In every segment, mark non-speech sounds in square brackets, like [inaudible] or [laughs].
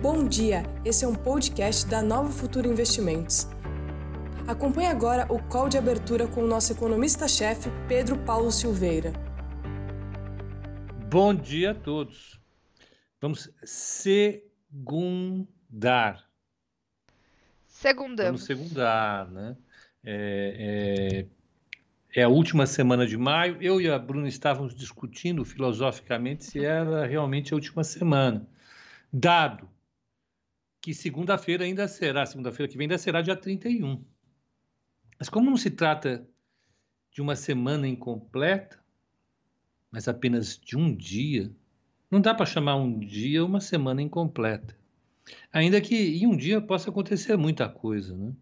Bom dia, esse é um podcast da Nova Futuro Investimentos. Acompanhe agora o call de abertura com o nosso economista-chefe, Pedro Paulo Silveira. Bom dia a todos. Vamos segundar. Segundamos. Vamos segundar, né? É, é, é, a última semana de maio. Eu e a Bruna estávamos discutindo filosoficamente se era realmente a última semana. Dado que segunda-feira ainda será, segunda-feira que vem ainda será dia 31. Mas como não se trata de uma semana incompleta, mas apenas de um dia, não dá para chamar um dia uma semana incompleta. Ainda que em um dia possa acontecer muita coisa, né?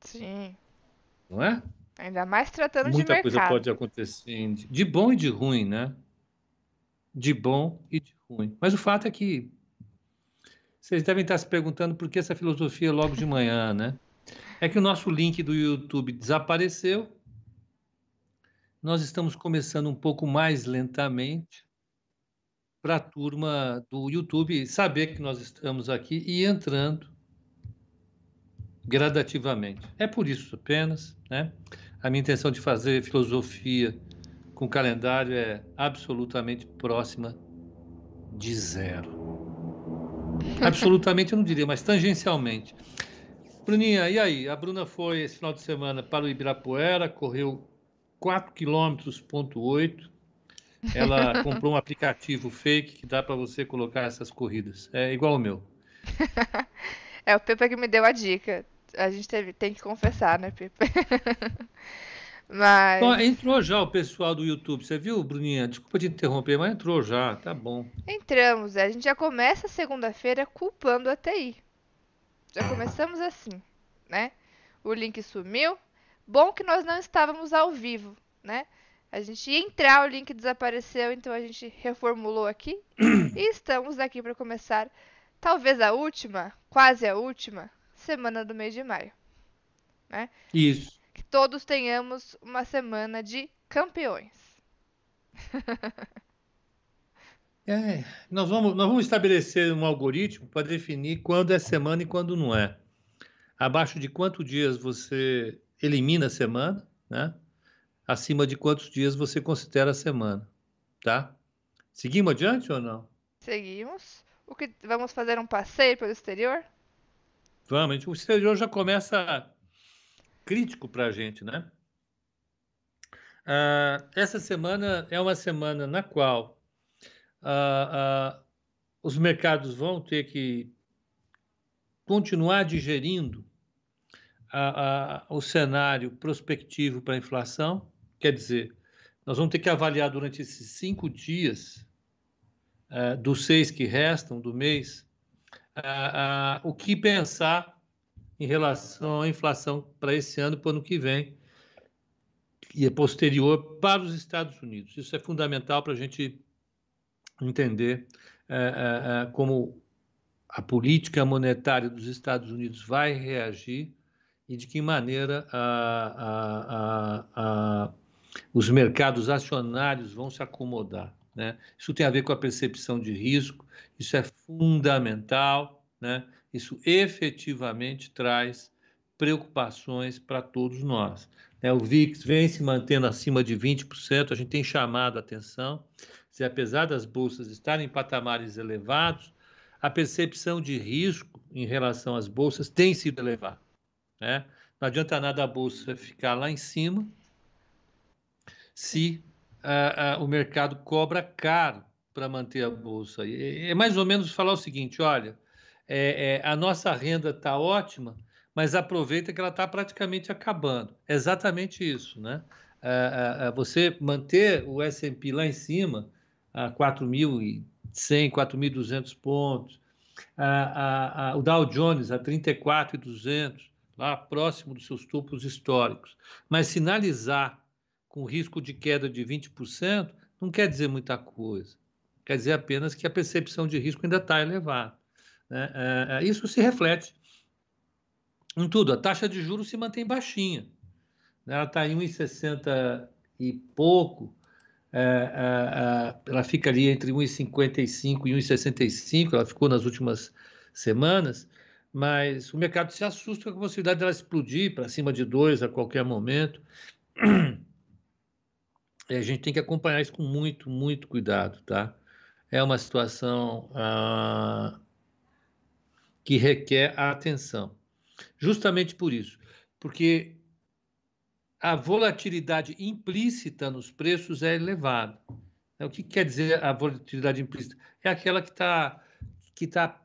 Sim. Não é? Ainda mais tratando muita de mercado. Muita coisa pode acontecer, de bom e de ruim, né? De bom e de ruim. Mas o fato é que vocês devem estar se perguntando por que essa filosofia logo de manhã, né? É que o nosso link do YouTube desapareceu. Nós estamos começando um pouco mais lentamente para a turma do YouTube saber que nós estamos aqui e entrando gradativamente. É por isso apenas, né? A minha intenção de fazer filosofia com calendário é absolutamente próxima de zero. [laughs] Absolutamente eu não diria, mas tangencialmente. Bruninha, e aí? A Bruna foi esse final de semana para o Ibirapuera, correu 4 km, ponto 8. Ela [laughs] comprou um aplicativo fake que dá para você colocar essas corridas. É igual o meu. [laughs] é o Pepe que me deu a dica. A gente teve, tem que confessar, né, Pepe? Mas. Bom, entrou já o pessoal do YouTube. Você viu, Bruninha? Desculpa te interromper, mas entrou já, tá bom. Entramos, é. a gente já começa segunda-feira culpando a TI. Já começamos assim, né? O link sumiu. Bom que nós não estávamos ao vivo, né? A gente ia entrar, o link desapareceu, então a gente reformulou aqui. e estamos aqui para começar, talvez a última, quase a última, semana do mês de maio. Né? Isso todos tenhamos uma semana de campeões. [laughs] é, nós, vamos, nós vamos estabelecer um algoritmo para definir quando é semana e quando não é. Abaixo de quantos dias você elimina a semana, né? Acima de quantos dias você considera a semana, tá? Seguimos adiante ou não? Seguimos. O que vamos fazer um passeio pelo exterior? Vamos. O exterior já começa crítico para a gente, né? Uh, essa semana é uma semana na qual uh, uh, os mercados vão ter que continuar digerindo o cenário prospectivo para a inflação. Quer dizer, nós vamos ter que avaliar durante esses cinco dias dos seis que restam do mês o que pensar em relação à inflação para esse ano para o ano que vem, e é posterior para os Estados Unidos. Isso é fundamental para a gente entender é, é, é, como a política monetária dos Estados Unidos vai reagir e de que maneira a, a, a, os mercados acionários vão se acomodar. Né? Isso tem a ver com a percepção de risco, isso é fundamental. Né? Isso efetivamente traz preocupações para todos nós. Né? O VIX vem se mantendo acima de 20%, a gente tem chamado a atenção, se apesar das bolsas estarem em patamares elevados, a percepção de risco em relação às bolsas tem sido elevada. Né? Não adianta nada a bolsa ficar lá em cima se uh, uh, o mercado cobra caro para manter a bolsa. é mais ou menos falar o seguinte: olha, é, é, a nossa renda está ótima, mas aproveita que ela está praticamente acabando. É exatamente isso, né? É, é, você manter o S&P lá em cima, a 4.100, 4.200 pontos, a, a, a, o Dow Jones a 34.200, lá próximo dos seus topos históricos, mas sinalizar com risco de queda de 20% não quer dizer muita coisa. Quer dizer apenas que a percepção de risco ainda está elevada. Né? É, é, isso se reflete em tudo. A taxa de juros se mantém baixinha. Né? Ela está em 1,60 e pouco. É, é, é, ela fica ali entre 1,55 e 1,65. Ela ficou nas últimas semanas, mas o mercado se assusta com a possibilidade dela explodir para cima de dois a qualquer momento. E a gente tem que acompanhar isso com muito, muito cuidado, tá? É uma situação ah, que requer a atenção. Justamente por isso, porque a volatilidade implícita nos preços é elevada. O que quer dizer a volatilidade implícita? É aquela que está que tá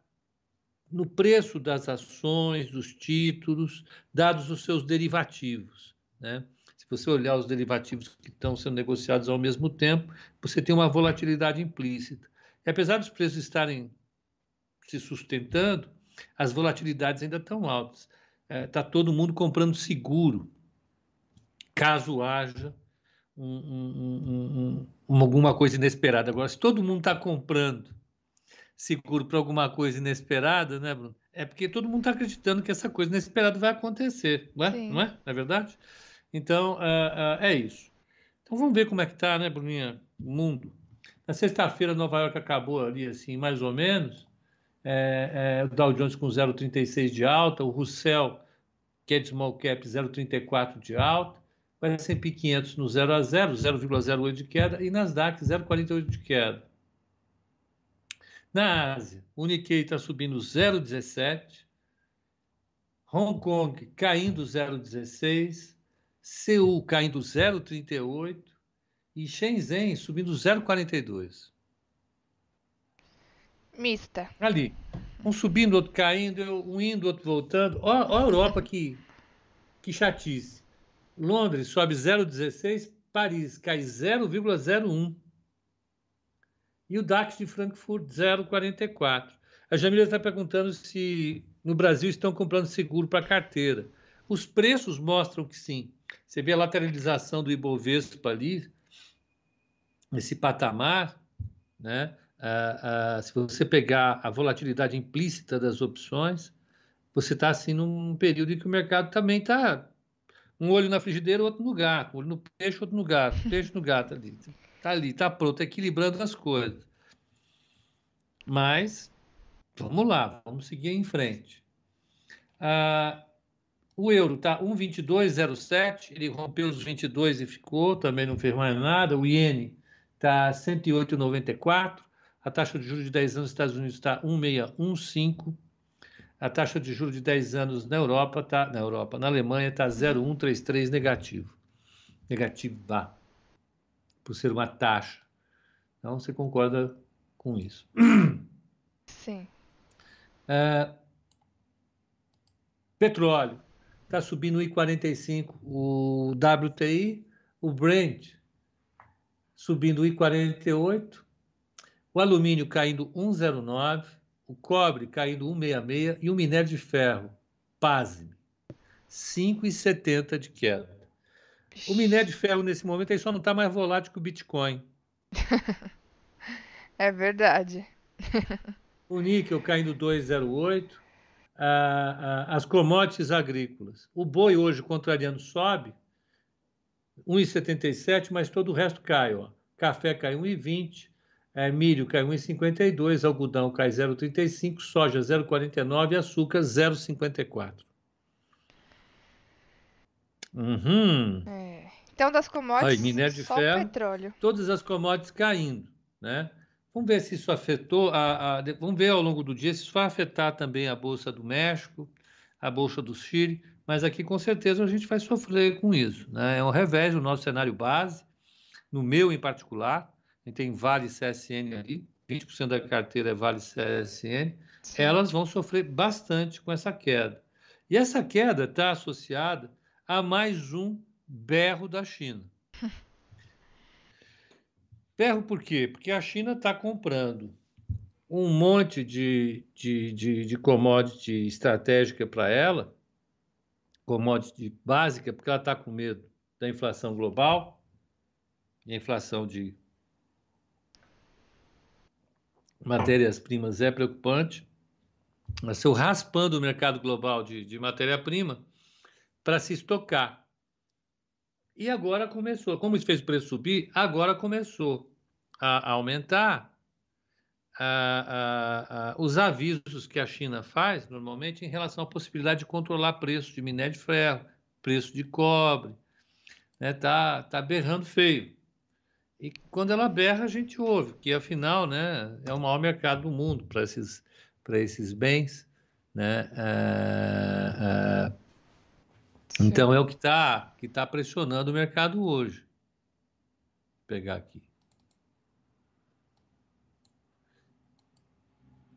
no preço das ações, dos títulos, dados os seus derivativos. Né? Se você olhar os derivativos que estão sendo negociados ao mesmo tempo, você tem uma volatilidade implícita. E apesar dos preços estarem se sustentando, as volatilidades ainda estão altas. Está é, tá todo mundo comprando seguro, caso haja um, um, um, alguma coisa inesperada. Agora, se todo mundo está comprando seguro para alguma coisa inesperada, né, Bruno? É porque todo mundo está acreditando que essa coisa inesperada vai acontecer, não é? Sim. Não é? Não é verdade? Então, uh, uh, é isso. Então, vamos ver como é que está, né, Bruninha? O mundo. Na sexta-feira, Nova York acabou ali, assim, mais ou menos. É, é, o Dow Jones com 0,36 de alta, o Russell, que é de small cap, 0,34 de alta. Vai ser 500 no 0 a 0, 0,08 de queda, e Nasdaq 0,48 de queda. Na Ásia, o Nikkei está subindo 0,17, Hong Kong caindo 0,16, Seul caindo 0,38 e Shenzhen subindo 0,42. Mista. Ali. Um subindo, outro caindo, um indo, outro voltando. Ó, ó a Europa que, que chatice. Londres sobe 0,16, Paris cai 0,01 e o DAX de Frankfurt 0,44. A Jamila está perguntando se no Brasil estão comprando seguro para carteira. Os preços mostram que sim. Você vê a lateralização do Ibovespa ali, esse patamar, né? Ah, ah, se você pegar a volatilidade implícita das opções, você está assim num período em que o mercado também está um olho na frigideira, outro no gato, um olho no peixe, outro no gato, [laughs] peixe no gato ali. Está ali, está pronto, equilibrando as coisas. Mas, vamos lá, vamos seguir em frente. Ah, o euro está 1,2207, ele rompeu os 22 e ficou, também não fez mais nada. O iene está 108,94. A taxa de juros de 10 anos nos Estados Unidos está 1,615. A taxa de juros de 10 anos na Europa está na Europa, na Alemanha está 0,133 negativo. Negativa por ser uma taxa. Então, você concorda com isso? Sim. É, petróleo está subindo 1,45 o WTI, o Brent subindo 1,48, o alumínio caindo 1,09, o cobre caindo 1,66 e o minério de ferro, pasme, 5,70 de queda. O minério de ferro, nesse momento, aí só não está mais volátil que o Bitcoin. [laughs] é verdade. o níquel caindo 2,08. Ah, ah, as commodities agrícolas. O boi hoje, contrariando, sobe 1,77, mas todo o resto cai. Ó. Café cai 1,20, é, milho cai 1,52, algodão cai 0,35, soja 0,49 e açúcar 0,54. Uhum. É. Então, das commodities, Aí, minério de só ferro, petróleo. Todas as commodities caindo, né? Vamos ver se isso afetou, a, a, vamos ver ao longo do dia se isso vai afetar também a Bolsa do México, a Bolsa do Chile, mas aqui com certeza a gente vai sofrer com isso. Né? É um revés do nosso cenário base, no meu em particular, a gente tem Vale CSN ali, 20% da carteira é Vale CSN, Sim. elas vão sofrer bastante com essa queda. E essa queda está associada a mais um berro da China. [laughs] berro por quê? Porque a China está comprando um monte de, de, de, de commodity estratégica para ela, commodity básica, porque ela está com medo da inflação global, e a inflação de matérias-primas é preocupante. Mas eu raspando o mercado global de, de matéria-prima, para se estocar. E agora começou. Como isso fez o preço subir, agora começou a aumentar ah, ah, os avisos que a China faz, normalmente, em relação à possibilidade de controlar preço de minério de ferro, preço de cobre. Né? Tá, tá berrando feio. E quando ela berra, a gente ouve, que afinal né, é o maior mercado do mundo para esses, esses bens. Né? É, é, então é o que está que tá pressionando o mercado hoje. Vou pegar aqui.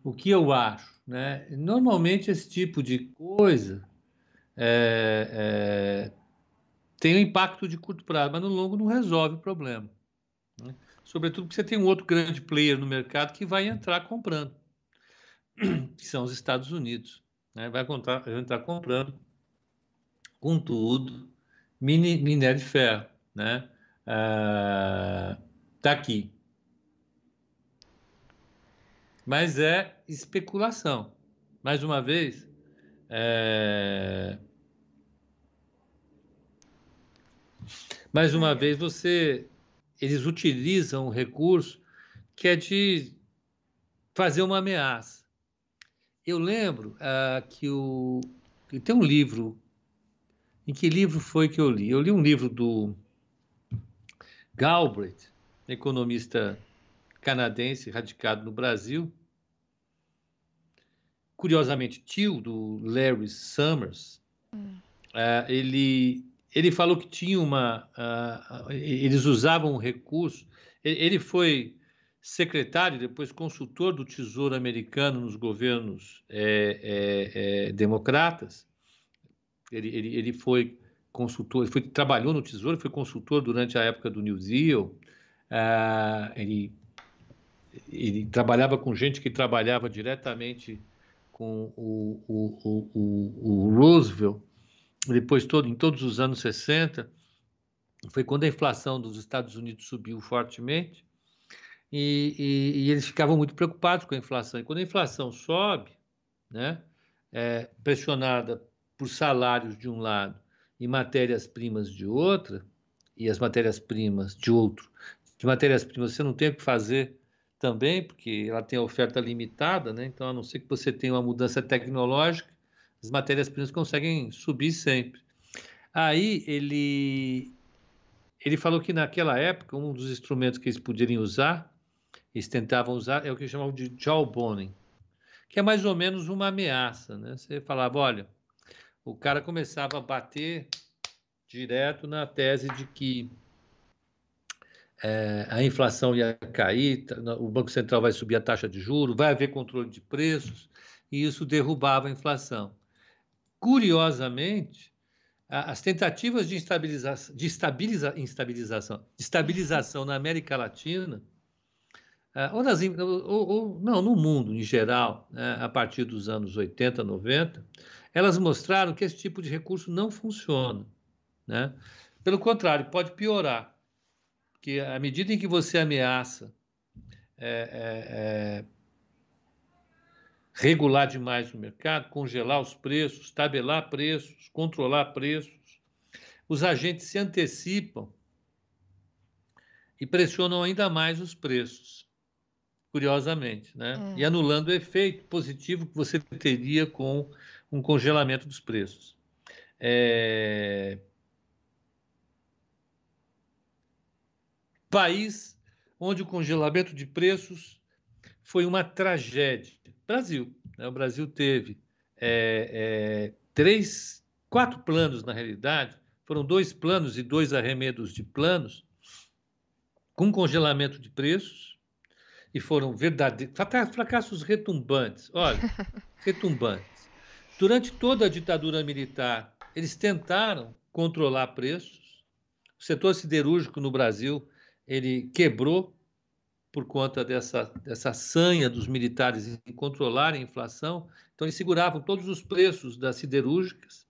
O que eu acho? Né? Normalmente esse tipo de coisa é, é, tem um impacto de curto prazo, mas no longo não resolve o problema. Né? Sobretudo porque você tem um outro grande player no mercado que vai entrar comprando, [clears throat] que são os Estados Unidos. Né? Vai, entrar, vai entrar comprando com tudo mini, minério de ferro. Né? Ah, tá aqui. Mas é especulação. Mais uma vez, é... mais uma vez você eles utilizam um recurso que é de fazer uma ameaça. Eu lembro uh, que o tem um livro. Em que livro foi que eu li? Eu li um livro do Galbraith, economista canadense radicado no Brasil. Curiosamente, tio do Larry Summers. Hum. Uh, ele ele falou que tinha uma. Uh, eles usavam um recurso. Ele foi secretário, depois consultor do Tesouro Americano nos governos é, é, é, democratas. Ele, ele, ele foi consultor, ele foi, trabalhou no Tesouro, foi consultor durante a época do New Deal. Uh, ele, ele trabalhava com gente que trabalhava diretamente com o, o, o, o Roosevelt depois todo, em todos os anos 60, foi quando a inflação dos Estados Unidos subiu fortemente e, e, e eles ficavam muito preocupados com a inflação. E quando a inflação sobe, né, é, pressionada por salários de um lado e matérias-primas de outra, e as matérias-primas de outro, de matérias-primas você não tem o que fazer também, porque ela tem a oferta limitada, né? então a não ser que você tenha uma mudança tecnológica, as matérias-primas conseguem subir sempre. Aí ele ele falou que naquela época um dos instrumentos que eles poderiam usar, eles tentavam usar, é o que chamavam de jawboning, que é mais ou menos uma ameaça, né? Você falava, olha, o cara começava a bater direto na tese de que é, a inflação ia cair, o Banco Central vai subir a taxa de juros, vai haver controle de preços, e isso derrubava a inflação. Curiosamente, as tentativas de, estabilização, de estabiliza, instabilização, de estabilização na América Latina, ou, nas, ou, ou não, no mundo em geral, né, a partir dos anos 80, 90, elas mostraram que esse tipo de recurso não funciona. Né? Pelo contrário, pode piorar, porque à medida em que você ameaça é, é, é, regular demais o mercado, congelar os preços, tabelar preços, controlar preços. Os agentes se antecipam e pressionam ainda mais os preços, curiosamente, né? Hum. E anulando o efeito positivo que você teria com um congelamento dos preços. É... País onde o congelamento de preços foi uma tragédia. Brasil. Né? O Brasil teve é, é, três, quatro planos, na realidade, foram dois planos e dois arremedos de planos, com congelamento de preços, e foram verdadeiros fracassos retumbantes. Olha, [laughs] retumbantes. Durante toda a ditadura militar, eles tentaram controlar preços. O setor siderúrgico no Brasil ele quebrou por conta dessa, dessa sanha dos militares em controlar a inflação. Então, eles seguravam todos os preços das siderúrgicas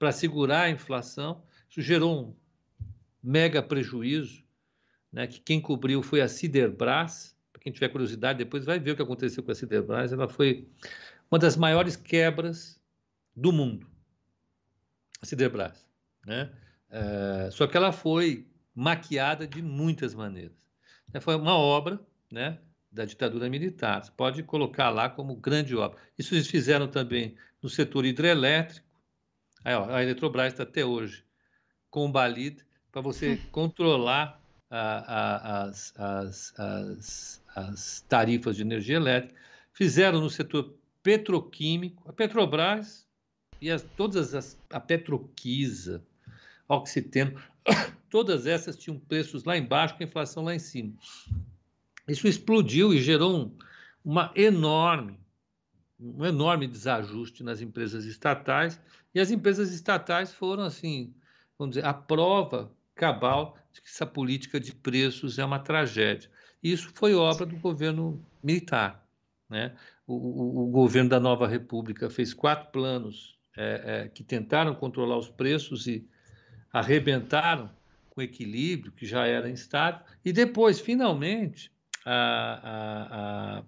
para segurar a inflação. Isso gerou um mega prejuízo, né, que quem cobriu foi a Siderbras. Para quem tiver curiosidade, depois vai ver o que aconteceu com a Siderbras. Ela foi uma das maiores quebras do mundo, a Siderbras. Né? É, só que ela foi maquiada de muitas maneiras. Né, foi uma obra, né? da ditadura militar. Você pode colocar lá como grande obra. Isso eles fizeram também no setor hidrelétrico. Aí, ó, a Eletrobras está até hoje combalida para você [laughs] controlar a, a, as, as, as, as tarifas de energia elétrica. Fizeram no setor petroquímico, a Petrobras e as, todas as, a Petroquisa, Oxiteno, [coughs] todas essas tinham preços lá embaixo com a inflação lá em cima. Isso explodiu e gerou um, uma enorme, um enorme desajuste nas empresas estatais, e as empresas estatais foram, assim, vamos dizer, a prova cabal de que essa política de preços é uma tragédia. Isso foi obra do governo militar. Né? O, o, o governo da Nova República fez quatro planos é, é, que tentaram controlar os preços e arrebentaram com equilíbrio, que já era instável, e depois, finalmente, a, a, a...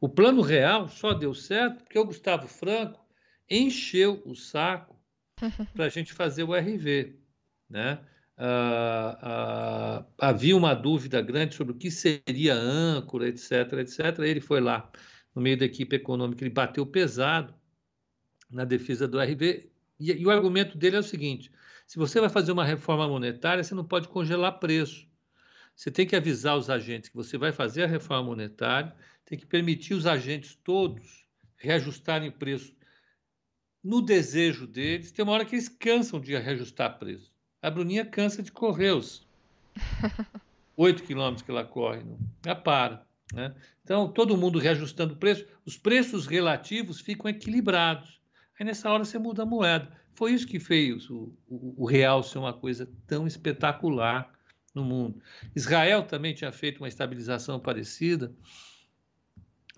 o plano real só deu certo porque o Gustavo Franco encheu o saco [laughs] para a gente fazer o RV. Né? Ah, ah, havia uma dúvida grande sobre o que seria âncora, etc, etc. Ele foi lá no meio da equipe econômica, ele bateu pesado na defesa do RV. E, e, o argumento dele é o seguinte: se você vai fazer uma reforma monetária, você não pode congelar preço. Você tem que avisar os agentes que você vai fazer a reforma monetária, tem que permitir os agentes todos reajustarem o preço no desejo deles. Tem uma hora que eles cansam de reajustar preço. A Bruninha cansa de correr os [laughs] oito quilômetros que ela corre, não. ela para. Né? Então, todo mundo reajustando o preço, os preços relativos ficam equilibrados. Aí nessa hora você muda a moeda. Foi isso que fez o, o, o real ser uma coisa tão espetacular no mundo. Israel também tinha feito uma estabilização parecida,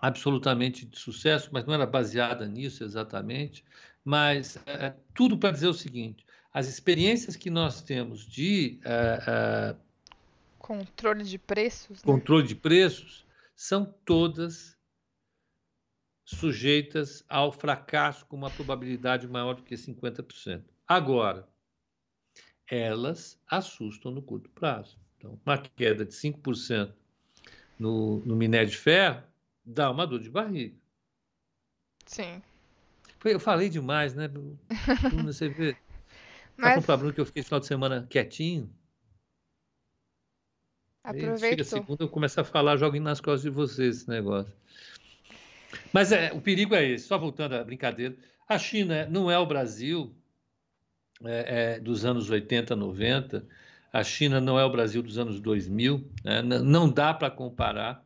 absolutamente de sucesso, mas não era baseada nisso exatamente. Mas é, tudo para dizer o seguinte: as experiências que nós temos de é, é, controle de preços, né? controle de preços, são todas sujeitas ao fracasso com uma probabilidade maior do que 50%. Agora, elas assustam no curto prazo. Então, uma queda de 5% no, no minério de ferro dá uma dor de barriga. Sim. Eu falei demais, né? [laughs] Você vê. Mas... Tá com Bruno que eu fiquei esse final de semana quietinho. Aproveitou. Chega segunda, eu começo a falar, jogo nas costas de vocês esse negócio. Mas é, o perigo é esse, só voltando à brincadeira. A China não é o Brasil, é, é, dos anos 80, 90. A China não é o Brasil dos anos 2000, né? não dá para comparar,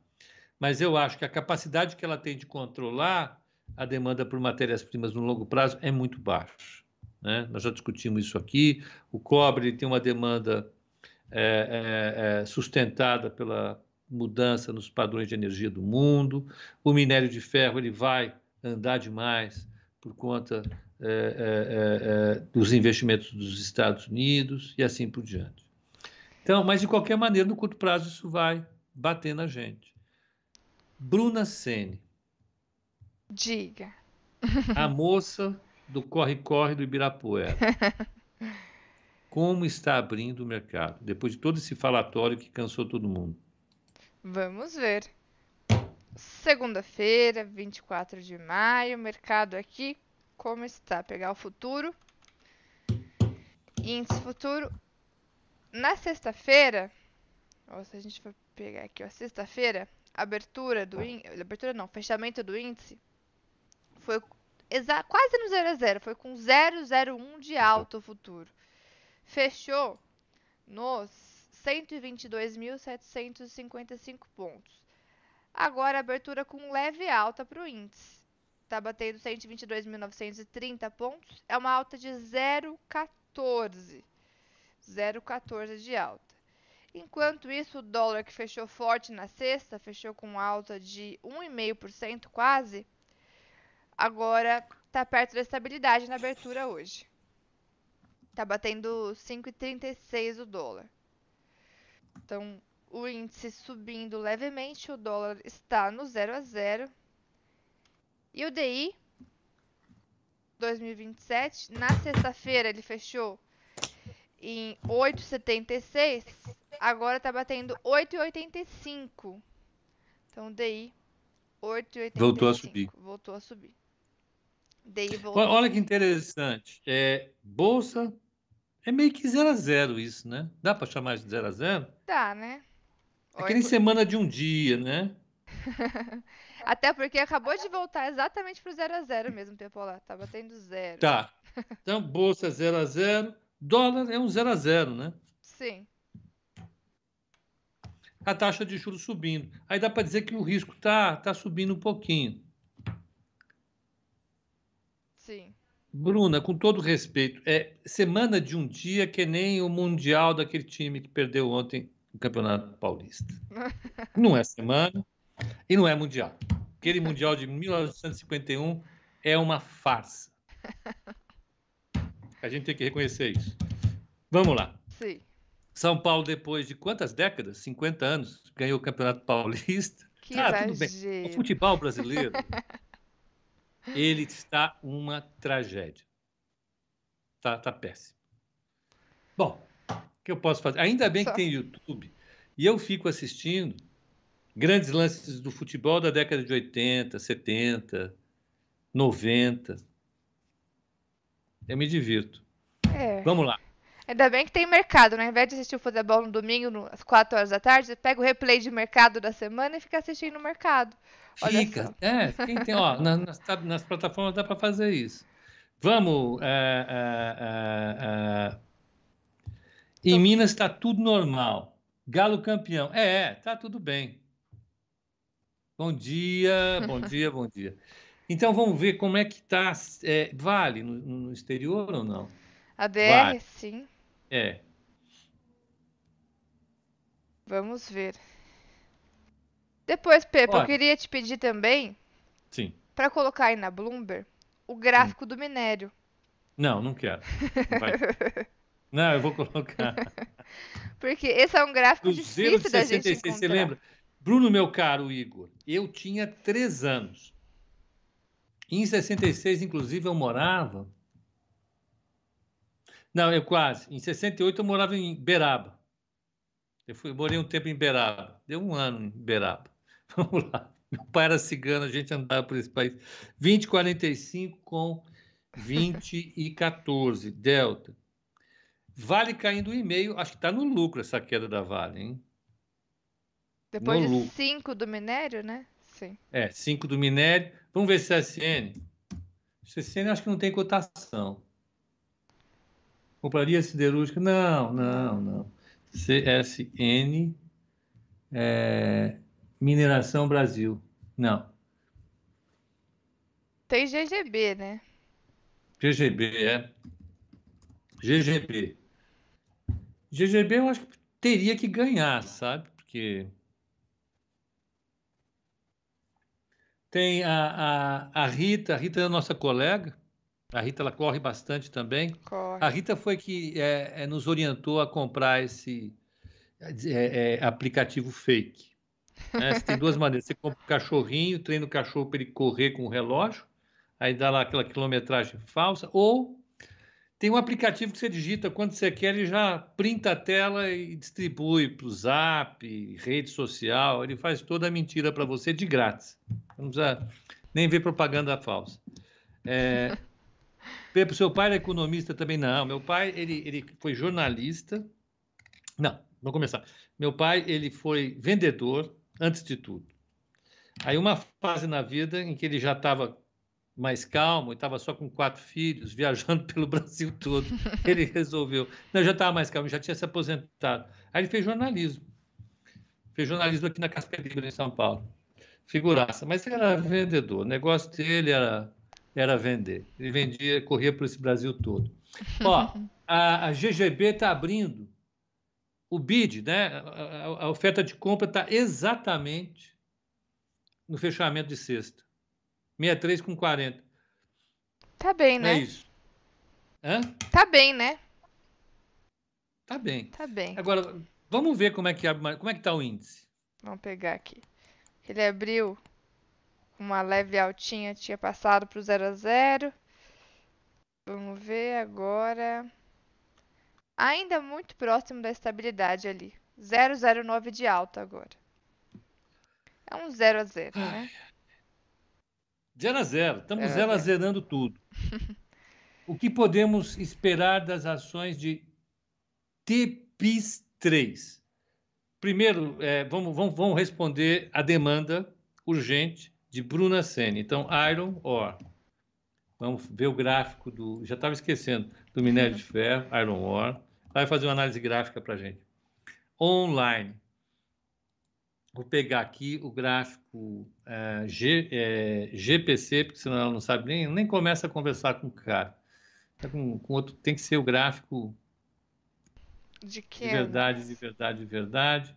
mas eu acho que a capacidade que ela tem de controlar a demanda por matérias-primas no longo prazo é muito baixa. Né? Nós já discutimos isso aqui. O cobre tem uma demanda é, é, é, sustentada pela mudança nos padrões de energia do mundo. O minério de ferro ele vai andar demais por conta é, é, é, dos investimentos dos Estados Unidos e assim por diante. Então, mas de qualquer maneira, no curto prazo, isso vai bater na gente. Bruna Sene. Diga. A moça do corre-corre do Ibirapuera. [laughs] Como está abrindo o mercado, depois de todo esse falatório que cansou todo mundo? Vamos ver. Segunda-feira, 24 de maio, mercado aqui como está, pegar o futuro, índice futuro. Na sexta-feira, se a gente for pegar aqui, ó, sexta-feira, abertura do índice, abertura não, fechamento do índice foi quase no 0 a 0, foi com 001 de alto o futuro. Fechou nos 122.755 pontos. Agora abertura com leve alta para o índice está batendo 122.930 pontos, é uma alta de 0,14. 0,14 de alta. Enquanto isso, o dólar que fechou forte na sexta, fechou com alta de 1,5% quase, agora está perto da estabilidade na abertura hoje. Está batendo 5,36 o dólar. Então, o índice subindo levemente, o dólar está no 0 a 0 e o DI 2027, na sexta-feira ele fechou em 8,76, agora está batendo 8,85. Então, DI 8,85. Voltou a subir. Voltou a subir. DI voltou Olha, que interessante. É, bolsa é meio que zero a zero isso, né? Dá para chamar de zero a zero? Dá, né? É que nem semana de um dia, né? [laughs] Até porque acabou de voltar exatamente pro 0 a 0 mesmo, tempo lá. Tava tendo zero. Tá. [laughs] Então, bolsa zero a zero. Dólar é um zero a zero, né? Sim. A taxa de juros subindo. Aí dá para dizer que o risco tá, tá subindo um pouquinho. Sim. Bruna, com todo respeito, é semana de um dia que nem o Mundial daquele time que perdeu ontem no Campeonato Paulista. [laughs] Não é semana e não é Mundial. Aquele Mundial de 1951 é uma farsa. A gente tem que reconhecer isso. Vamos lá. Sim. São Paulo, depois de quantas décadas? 50 anos, ganhou o Campeonato Paulista. Que Ah, tudo bem. O futebol brasileiro, [laughs] ele está uma tragédia. Tá, tá péssimo. Bom, o que eu posso fazer? Ainda bem que tem YouTube e eu fico assistindo grandes lances do futebol da década de 80, 70, 90. Eu me divirto. É. Vamos lá. Ainda bem que tem mercado, né? Ao invés de assistir o futebol no domingo, às 4 horas da tarde, você pega o replay de mercado da semana e fica assistindo o mercado. Fica. É, quem tem, ó, na- nas, nas plataformas dá para fazer isso. Vamos. é, é, é, é. Em Minas está tudo normal. Galo campeão. É, é, tá tudo bem. Bom dia, bom [laughs] dia, bom dia. Então vamos ver como é que tá. é, vale no, no exterior ou não? A BR, Vai. sim. É. Vamos ver. Depois, Pepe, eu Olha. queria te pedir também Sim. para colocar aí na Bloomberg o gráfico do minério. Não, não quero. Não. [laughs] Não, eu vou colocar. [laughs] Porque esse é um gráfico Cruzeiro de difícil da gente 66, você encontrar. lembra? Bruno, meu caro Igor, eu tinha três anos. Em 66, inclusive, eu morava. Não, eu quase. Em 68, eu morava em Beraba. Eu fui, morei um tempo em Beraba. Deu um ano em Beraba. [laughs] Vamos lá. Meu pai era cigano, a gente andava por esse país. 20,45 com 20 e 14, Delta. Vale caindo um e-mail, acho que está no lucro essa queda da Vale, hein? Depois no de lucro. 5 do minério, né? Sim. É, 5 do minério. Vamos ver CSN. CSN acho que não tem cotação. Compraria siderúrgica? Não, não, não. CSN é, Mineração Brasil. Não. Tem GGB, né? GGB, é. GGB. GGB eu acho que teria que ganhar, sabe? Porque tem a, a, a Rita, a Rita é a nossa colega, a Rita ela corre bastante também. Corre. A Rita foi que é, é, nos orientou a comprar esse é, é, aplicativo fake. Né? Você tem duas maneiras. Você compra o cachorrinho, treina o cachorro para ele correr com o relógio, aí dá lá aquela quilometragem falsa, ou tem um aplicativo que você digita quando você quer, ele já printa a tela e distribui para o Zap, rede social, ele faz toda a mentira para você de grátis. Não precisa nem ver propaganda falsa. É, [laughs] Pepe, seu pai era economista também? Não, meu pai ele, ele foi jornalista. Não, vamos começar. Meu pai ele foi vendedor antes de tudo. Aí uma fase na vida em que ele já estava mais calmo, estava só com quatro filhos, [laughs] viajando pelo Brasil todo. [laughs] Ele resolveu. Não, já estava mais calmo, já tinha se aposentado. Aí ele fez jornalismo. Fez jornalismo aqui na Casper Libra, em São Paulo. Figuraça. Mas ele era vendedor. O negócio dele era, era vender. Ele vendia, corria por esse Brasil todo. Ó, [laughs] a, a GGB está abrindo o bid, né? A, a oferta de compra está exatamente no fechamento de sexta. 63 com 40. Tá bem, é né? isso? Hã? Tá bem, né? Tá bem. Tá bem. Agora, vamos ver como é que abre- como é que tá o índice. Vamos pegar aqui. Ele abriu uma leve altinha, tinha passado pro 0 a 0. Vamos ver agora. Ainda muito próximo da estabilidade ali. 009 de alta agora. É um 0 a 0, né? 0 a 0. Estamos Zero a 0 [sighs] a zero. zerando tudo. [laughs] o que podemos esperar das ações de TPIS 3? Primeiro, é, vamos, vamos, vamos responder a demanda urgente de Bruna Senna. Então, Iron Ore. Vamos ver o gráfico do. Já estava esquecendo, do minério de ferro, Iron Ore. Vai fazer uma análise gráfica para a gente. Online. Vou pegar aqui o gráfico é, G, é, GPC, porque senão ela não sabe nem, nem começa a conversar com o cara. Tá com, com outro, tem que ser o gráfico De que de verdade, de verdade, de verdade.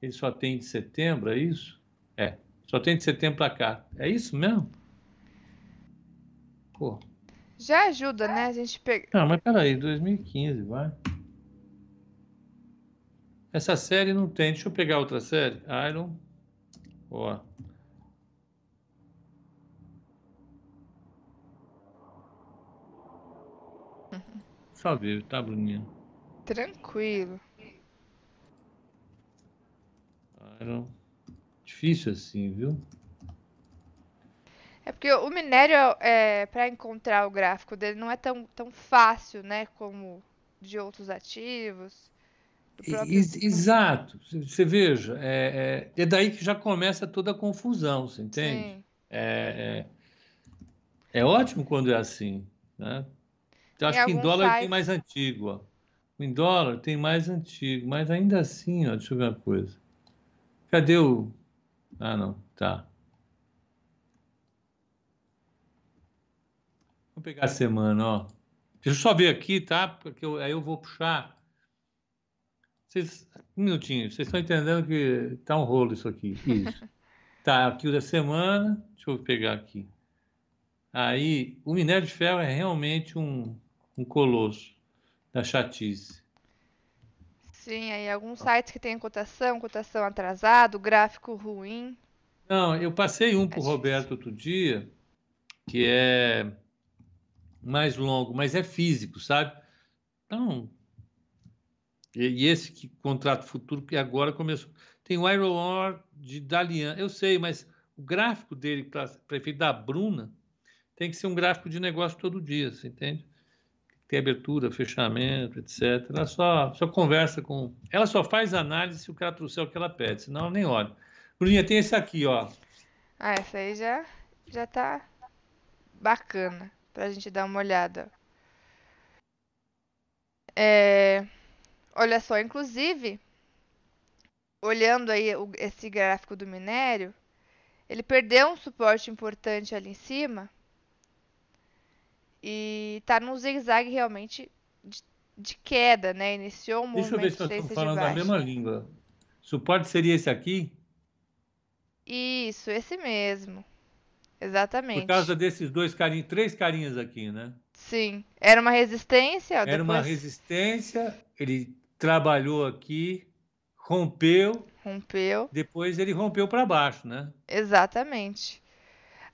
Ele só tem de setembro, é isso? É. Só tem de setembro para cá. É isso mesmo? Pô. Já ajuda, né? A gente pega. Não, mas peraí, 2015, vai. Essa série não tem. Deixa eu pegar outra série. Iron. Ó. Só ver, tá, Bruninha? Tranquilo. Iron. Difícil assim, viu? É porque o minério, é, para encontrar o gráfico dele, não é tão, tão fácil, né? Como de outros ativos. Próprio- Ex- Exato. Você veja, é, é, é daí que já começa toda a confusão, você entende? Sim. É, é, é ótimo quando é assim, né? Eu acho que em dólar tem mais antigo, ó. Em dólar tem mais antigo, mas ainda assim, ó, deixa eu ver uma coisa. Cadê o... Ah, não, tá. Vamos pegar a semana, ó. Deixa eu só ver aqui, tá? Porque eu- aí eu vou puxar. Vocês, um minutinho, vocês estão entendendo que tá um rolo isso aqui. Isso. [laughs] Tá, aqui o da semana. Deixa eu pegar aqui. Aí, o minério de ferro é realmente um, um colosso da chatice. Sim, aí alguns sites que tem cotação, cotação atrasado, gráfico ruim. Não, eu passei um para o. Roberto outro dia, que é mais longo, mas é físico, sabe? Então, e, esse que, contrato futuro que agora começou. Tem o Iron Ore de Dalian, eu sei, mas o gráfico dele para efeito da Bruna tem que ser um gráfico de negócio todo dia, você entende? Tem abertura, fechamento, etc. Ela só, só conversa com. Ela só faz análise se o cara trouxer o que ela pede, senão ela nem olha. Bruninha, tem esse aqui, ó. Ah, essa aí já, já tá bacana pra gente dar uma olhada. É, olha só, inclusive, olhando aí o- esse gráfico do minério, ele perdeu um suporte importante ali em cima e tá num zigue-zague realmente de, de queda, né? Iniciou um Deixa eu ver se tendência de falando da baixa. mesma língua. Suporte seria esse aqui? Isso, esse mesmo. Por Exatamente. causa desses dois carinhos, três carinhas aqui, né? Sim, era uma resistência, ó, Era uma depois resistência, ele trabalhou aqui, rompeu, rompeu. depois ele rompeu para baixo, né? Exatamente.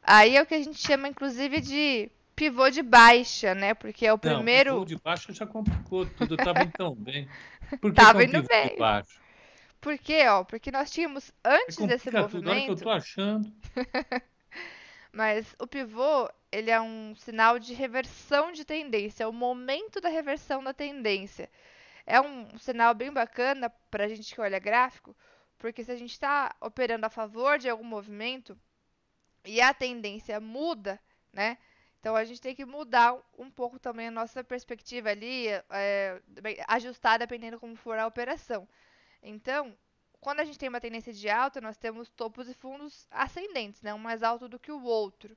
Aí é o que a gente chama, inclusive, de pivô de baixa, né? Porque é o Não, primeiro. pivô de baixo já complicou tudo, eu estava indo tão bem. [laughs] Por que Tava é indo pivô de bem. baixo? Por quê, ó? Porque nós tínhamos, antes desse Complica tudo, olha que eu movimento, tô achando. [laughs] mas o pivô, ele é um sinal de reversão de tendência, é o momento da reversão da tendência. É um sinal bem bacana pra gente que olha gráfico, porque se a gente está operando a favor de algum movimento e a tendência muda, né? Então a gente tem que mudar um pouco também a nossa perspectiva ali, é, ajustar dependendo como for a operação. Então, quando a gente tem uma tendência de alta, nós temos topos e fundos ascendentes, né? Um mais alto do que o outro.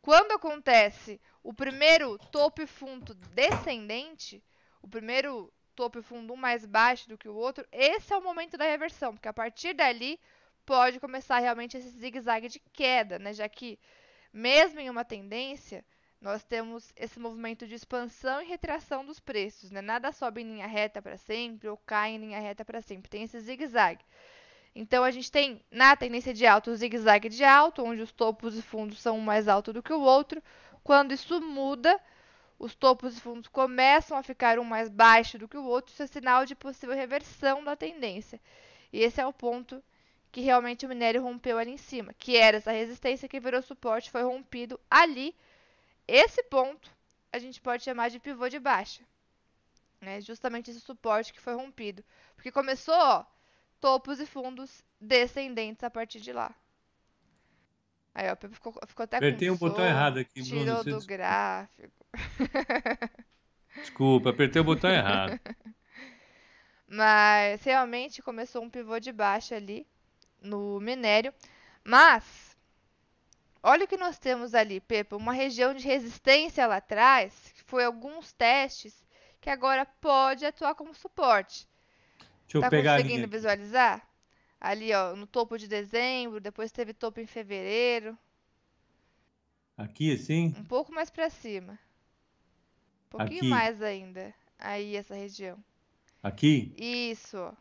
Quando acontece o primeiro topo e fundo descendente, o primeiro topo e fundo um mais baixo do que o outro, esse é o momento da reversão, porque a partir dali pode começar realmente esse zigue-zague de queda, né? Já que mesmo em uma tendência, nós temos esse movimento de expansão e retração dos preços, né? Nada sobe em linha reta para sempre ou cai em linha reta para sempre, tem esse zigue-zague. Então a gente tem na tendência de alta o zigue-zague de alto, onde os topos e fundos são um mais alto do que o outro. Quando isso muda, os topos e fundos começam a ficar um mais baixo do que o outro, isso é sinal de possível reversão da tendência. E esse é o ponto que realmente o minério rompeu ali em cima, que era essa resistência que virou suporte, foi rompido ali. Esse ponto a gente pode chamar de pivô de baixa. Né? Justamente esse suporte que foi rompido. Porque começou, ó, topos e fundos descendentes a partir de lá. Aí, ó, ficou, ficou até apertei com um botão errado aqui, Tirou Bruno, do gráfico. Desculpa, apertei o botão errado. [laughs] Mas realmente começou um pivô de baixa ali no minério. Mas olha o que nós temos ali, Pepa, uma região de resistência lá atrás, que foi alguns testes que agora pode atuar como suporte. Deixa eu tá pegar conseguindo visualizar? Ali, ó, no topo de dezembro, depois teve topo em fevereiro. Aqui, assim? Um pouco mais para cima. Um pouquinho Aqui. mais ainda. Aí, essa região. Aqui? Isso.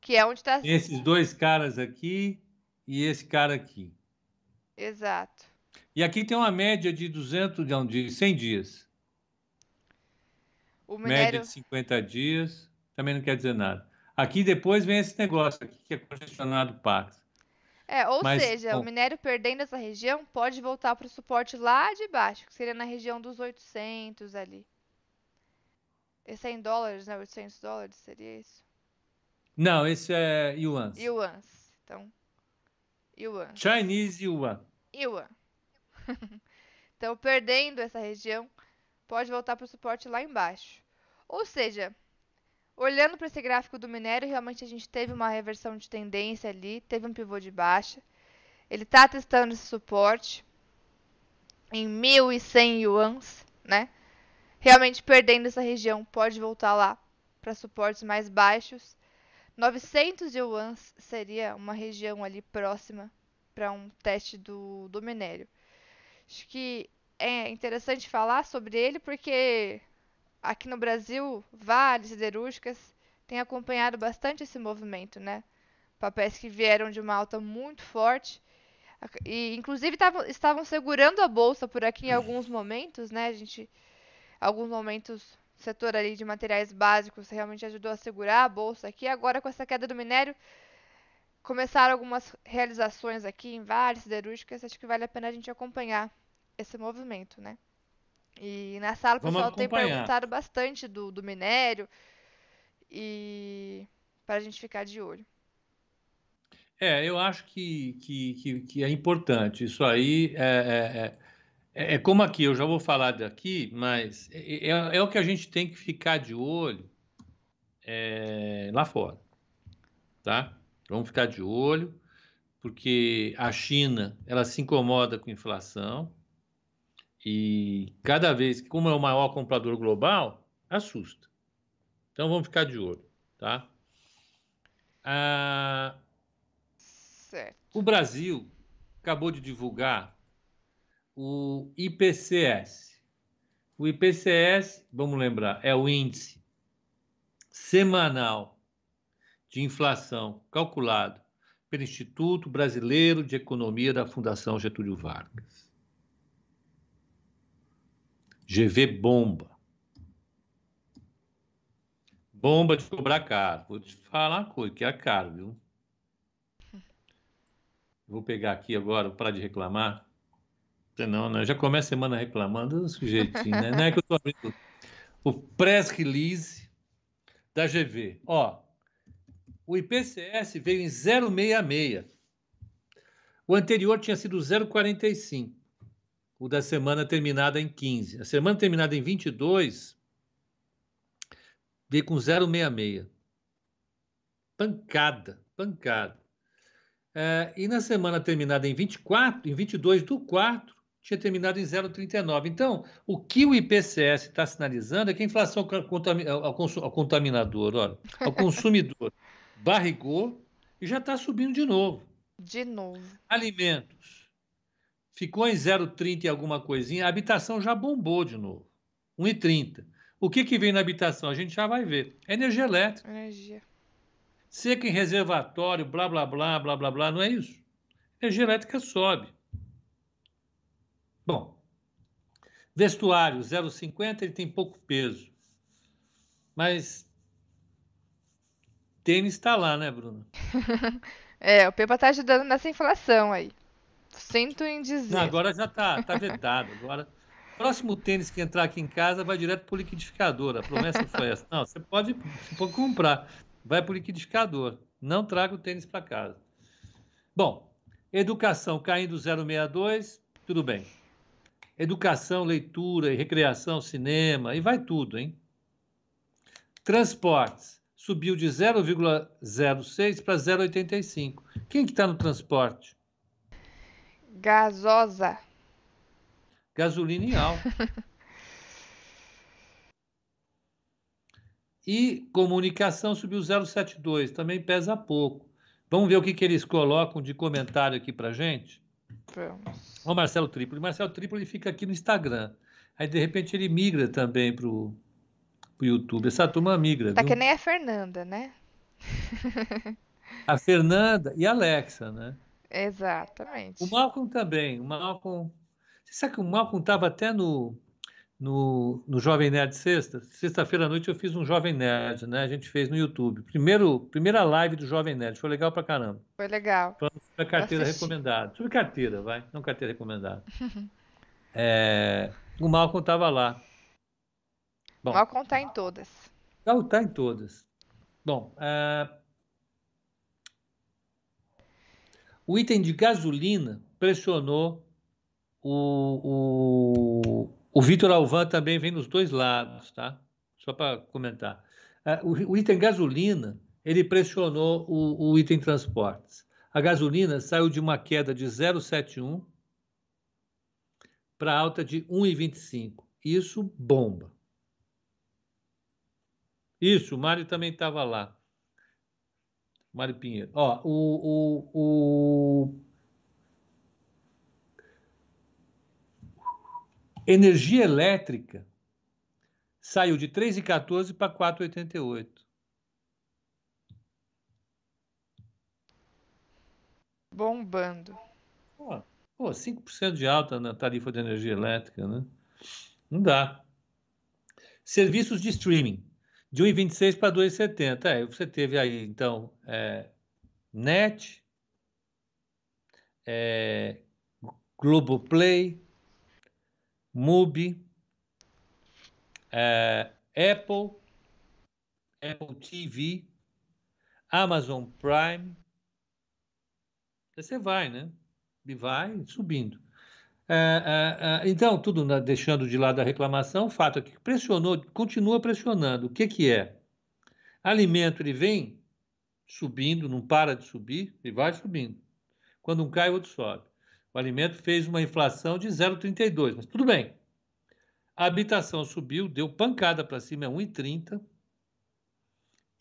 Que é onde está... Esses dois caras aqui e esse cara aqui. Exato. E aqui tem uma média de 200, não, de 100 dias. O minério... Média de 50 dias, também não quer dizer nada. Aqui depois vem esse negócio aqui, que é congestionado Pax. É, ou Mas, seja, bom. o minério perdendo essa região pode voltar para o suporte lá de baixo, que seria na região dos 800 ali. É 100 dólares, né? 800 dólares seria isso? Não, esse é Yuan. Yuans. Então, Yuan. Chinese Yuan. Yuan. [laughs] então, perdendo essa região, pode voltar para o suporte lá embaixo. Ou seja, olhando para esse gráfico do minério, realmente a gente teve uma reversão de tendência ali, teve um pivô de baixa. Ele está testando esse suporte em 1.100 yuans, né? Realmente perdendo essa região, pode voltar lá para suportes mais baixos. 900 yuans seria uma região ali próxima para um teste do, do minério. Acho que é interessante falar sobre ele porque aqui no Brasil, Vale, siderúrgicas têm acompanhado bastante esse movimento, né? Papéis que vieram de uma alta muito forte e inclusive tavam, estavam segurando a bolsa por aqui em alguns momentos, né? A gente alguns momentos o setor ali de materiais básicos realmente ajudou a segurar a bolsa aqui. Agora com essa queda do minério, começaram algumas realizações aqui em Vale, siderúrgicas, acho que vale a pena a gente acompanhar esse movimento, né? E na sala o pessoal tem perguntado bastante do, do minério e para a gente ficar de olho. É, eu acho que, que, que, que é importante. Isso aí é, é, é, é como aqui, eu já vou falar daqui, mas é, é, é o que a gente tem que ficar de olho é, lá fora, tá? Vamos ficar de olho, porque a China, ela se incomoda com inflação e cada vez que, como é o maior comprador global, assusta. Então vamos ficar de olho, tá? Ah, Certo. o Brasil acabou de divulgar o IPCS. O IPCS, vamos lembrar, é o índice semanal de inflação calculado pelo Instituto Brasileiro de Economia da Fundação Getúlio Vargas. GV bomba. Bomba de cobrar caro. Vou te falar uma coisa, que é caro, viu? Vou pegar aqui agora, parar de reclamar. Não, não, já começa a semana reclamando, sujeitinho, né? Não é que eu tô abrindo o press release da GV. Ó, o IPCS veio em 0,66. O anterior tinha sido 0,45. O da semana terminada em 15. A semana terminada em 22 veio com 0,66. Pancada, pancada. É, e na semana terminada em 24, em 22 do 4, tinha terminado em 0,39. Então, o que o IPCS está sinalizando é que a inflação ao, contaminador, olha, ao [laughs] consumidor, barrigou e já está subindo de novo. De novo. Alimentos. Ficou em 0,30 e alguma coisinha, a habitação já bombou de novo. 1,30. O que, que vem na habitação? A gente já vai ver. É energia elétrica. Energia. Seca em reservatório, blá, blá, blá, blá, blá, blá, não é isso. Energia elétrica sobe. Bom, vestuário 0,50 ele tem pouco peso. Mas tênis está lá, né, Bruno? [laughs] é, o Pepa tá ajudando nessa inflação aí. Sinto em dizer. Não, agora já tá, tá vedado. Agora, próximo tênis que entrar aqui em casa vai direto pro liquidificador. A promessa foi essa. Não, você pode, você pode comprar. Vai pro liquidificador. Não traga o tênis para casa. Bom, educação caindo 0,62, tudo bem. Educação, leitura e recreação, cinema, e vai tudo, hein? Transportes subiu de 0,06 para 0,85. Quem que está no transporte? Gasosa. Gasolina em alta. [laughs] e comunicação subiu 0,72, também pesa pouco. Vamos ver o que, que eles colocam de comentário aqui para gente? Vamos. O Marcelo Tripoli. Marcelo Tripoli fica aqui no Instagram. Aí, de repente, ele migra também para o YouTube. Essa turma migra. Tá viu? que nem a Fernanda, né? [laughs] a Fernanda e a Alexa, né? Exatamente. O Malcolm também. O Malcolm. Você sabe que o Malcolm estava até no, no, no Jovem Nerd Sexta? Sexta-feira à noite eu fiz um Jovem Nerd, né? A gente fez no YouTube. Primeiro, primeira live do Jovem Nerd. Foi legal pra caramba. Foi legal. Falando sobre a carteira recomendada. Sobre carteira, vai. Não carteira recomendada. [laughs] é, o Malcolm estava lá. Bom, Malcolm está em todas. Está em todas. Bom, uh, o item de gasolina pressionou o, o, o Vitor Alvan também vem nos dois lados, tá? Só para comentar. Uh, o, o, item gasolina, ele pressionou o, o item transportes. A gasolina saiu de uma queda de 0,71 para alta de 1,25. Isso bomba. Isso, o Mário também estava lá. Mário Pinheiro. Ó, o, o, o... Energia elétrica saiu de 3,14 para 4,88. Bombando. Pô, pô, 5% de alta na tarifa de energia elétrica, né? Não dá. Serviços de streaming de 1,26 para 2,70. É, você teve aí, então, é, NET, é, Globoplay, Mubi, é, Apple, Apple TV, Amazon Prime. Você vai, né? E vai subindo. É, é, é, então, tudo na, deixando de lado a reclamação, o fato é que pressionou, continua pressionando. O que, que é? Alimento, ele vem subindo, não para de subir, e vai subindo. Quando um cai, o outro sobe. O alimento fez uma inflação de 0,32, mas tudo bem. A habitação subiu, deu pancada para cima, é 1,30.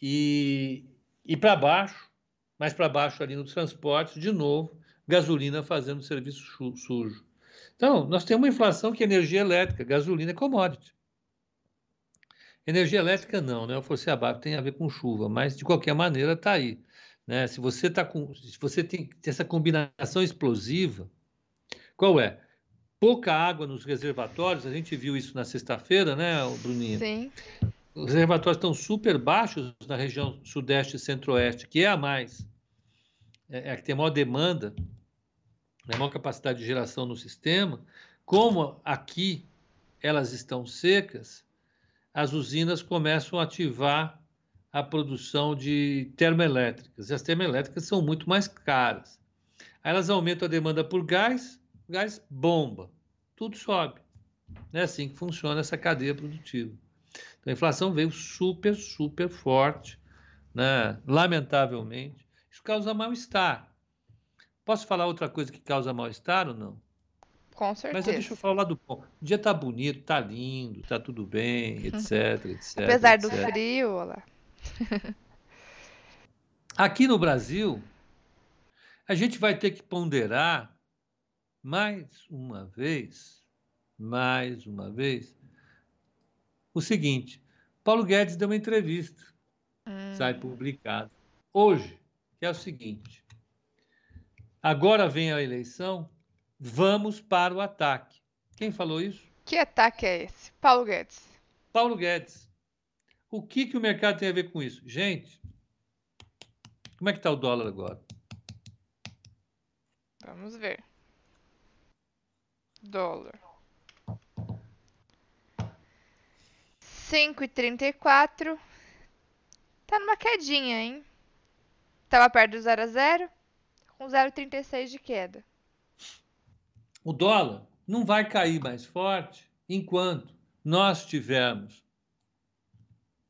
E, e para baixo, mais para baixo ali no transporte, de novo, gasolina fazendo serviço sujo. Então, nós temos uma inflação que é energia elétrica, gasolina é commodity. Energia elétrica não, né? O fosse abaixo tem a ver com chuva, mas de qualquer maneira está aí. Né? Se você tá com, se você tem essa combinação explosiva, qual é? Pouca água nos reservatórios, a gente viu isso na sexta-feira, né, Bruninha? Sim. Os reservatórios estão super baixos na região sudeste e centro-oeste, que é a mais, é, é a que tem maior demanda né, maior capacidade de geração no sistema, como aqui elas estão secas, as usinas começam a ativar a produção de termoelétricas. E as termoelétricas são muito mais caras. Aí elas aumentam a demanda por gás, gás bomba, tudo sobe. É assim que funciona essa cadeia produtiva. Então a inflação veio super, super forte, né? lamentavelmente. Isso causa mal-estar. Posso falar outra coisa que causa mal-estar ou não? Com certeza. Mas deixa eu falar do bom. O dia tá bonito, tá lindo, tá tudo bem, [laughs] etc, etc. Apesar etc. do frio, olha [laughs] Aqui no Brasil, a gente vai ter que ponderar mais uma vez, mais uma vez, o seguinte: Paulo Guedes deu uma entrevista, hum. sai publicado hoje, que é o seguinte: Agora vem a eleição, vamos para o ataque. Quem falou isso? Que ataque é esse? Paulo Guedes. Paulo Guedes. O que, que o mercado tem a ver com isso? Gente, Como é que está o dólar agora? Vamos ver. Dólar. 5,34. Tá numa quedinha, hein? Tava perto do 0 a 0, com 0,36 de queda. O dólar não vai cair mais forte enquanto nós tivermos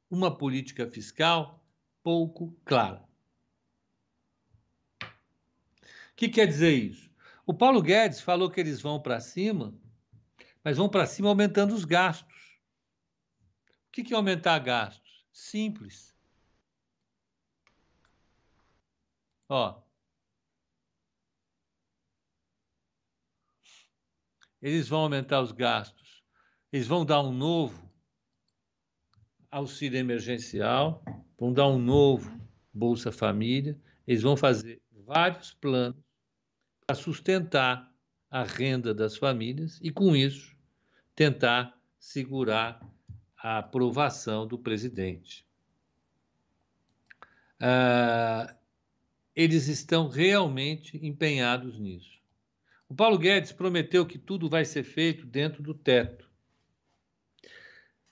uma política fiscal pouco clara. O que quer dizer isso? O Paulo Guedes falou que eles vão para cima, mas vão para cima aumentando os gastos. O que é aumentar gastos? Simples. Ó. Eles vão aumentar os gastos. Eles vão dar um novo auxílio emergencial, vão dar um novo Bolsa Família. Eles vão fazer vários planos para sustentar a renda das famílias e, com isso, tentar segurar a aprovação do presidente. Ah, eles estão realmente empenhados nisso. O Paulo Guedes prometeu que tudo vai ser feito dentro do teto.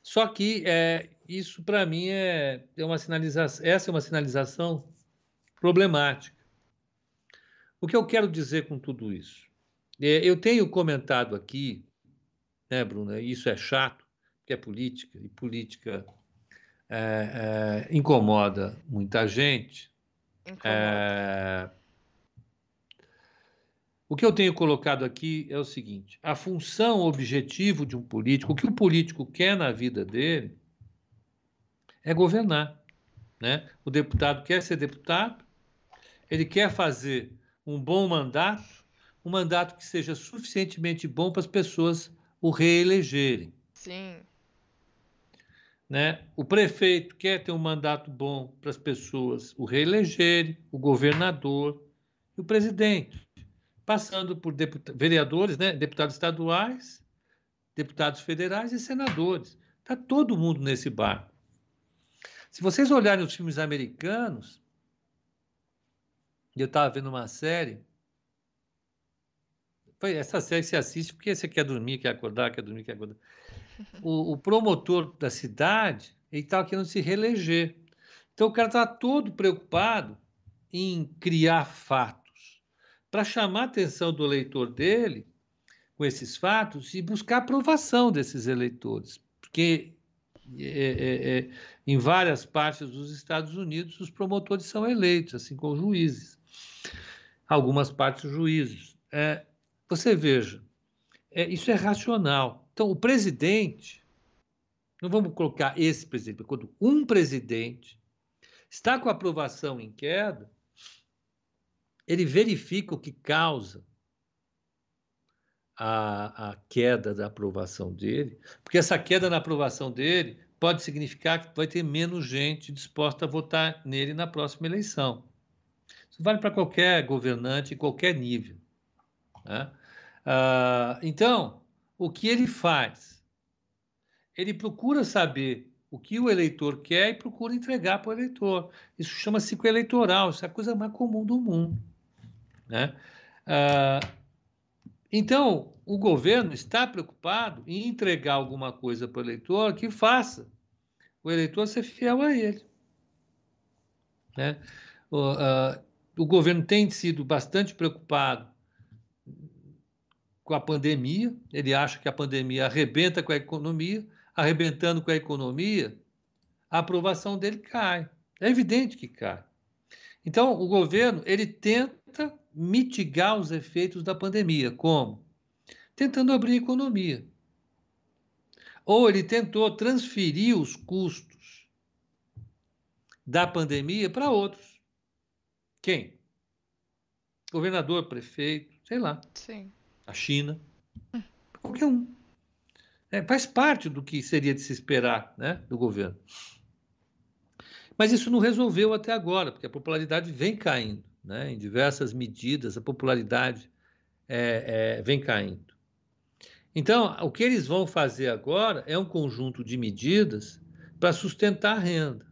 Só que é, isso, para mim, é, é uma sinalização. Essa é uma sinalização problemática. O que eu quero dizer com tudo isso? É, eu tenho comentado aqui, né, Bruna? Isso é chato, que é política, e política é, é, incomoda muita gente. Incomoda. O que eu tenho colocado aqui é o seguinte: a função, o objetivo de um político, o que o político quer na vida dele, é governar. Né? O deputado quer ser deputado, ele quer fazer um bom mandato, um mandato que seja suficientemente bom para as pessoas o reelegerem. Sim. Né? O prefeito quer ter um mandato bom para as pessoas o reelegerem, o governador e o presidente, passando por vereadores, né? deputados estaduais, deputados federais e senadores. Está todo mundo nesse barco. Se vocês olharem os filmes americanos, eu estava vendo uma série. Essa série se assiste porque você quer dormir, quer acordar, quer dormir, quer acordar [laughs] o, o promotor da cidade ele estava querendo se reeleger. Então o cara estava todo preocupado em criar fatos para chamar a atenção do eleitor dele com esses fatos e buscar a aprovação desses eleitores, porque é, é, é, em várias partes dos Estados Unidos os promotores são eleitos, assim como juízes. Algumas partes juízes. É, você veja, é, isso é racional. Então, o presidente, não vamos colocar esse presidente, quando um presidente está com a aprovação em queda, ele verifica o que causa a, a, queda da aprovação dele, porque essa queda na aprovação dele pode significar que vai ter menos gente disposta a votar nele na próxima eleição. Isso vale para qualquer governante, em qualquer nível. Né? Ah, então, o que ele faz? Ele procura saber o que o eleitor quer e procura entregar para o eleitor. Isso chama ciclo eleitoral, isso é a coisa mais comum do mundo. Né? Ah, então, o governo está preocupado em entregar alguma coisa para o eleitor que faça o eleitor ser fiel a ele. Né? O, uh, o governo tem sido bastante preocupado com a pandemia, ele acha que a pandemia arrebenta com a economia, arrebentando com a economia, a aprovação dele cai. É evidente que cai. Então, o governo ele tenta mitigar os efeitos da pandemia. Como? Tentando abrir a economia. Ou ele tentou transferir os custos da pandemia para outros. Quem? Governador, prefeito, sei lá. Sim a China, qualquer um. É, faz parte do que seria de se esperar né, do governo. Mas isso não resolveu até agora, porque a popularidade vem caindo. Né? Em diversas medidas, a popularidade é, é, vem caindo. Então, o que eles vão fazer agora é um conjunto de medidas para sustentar a renda.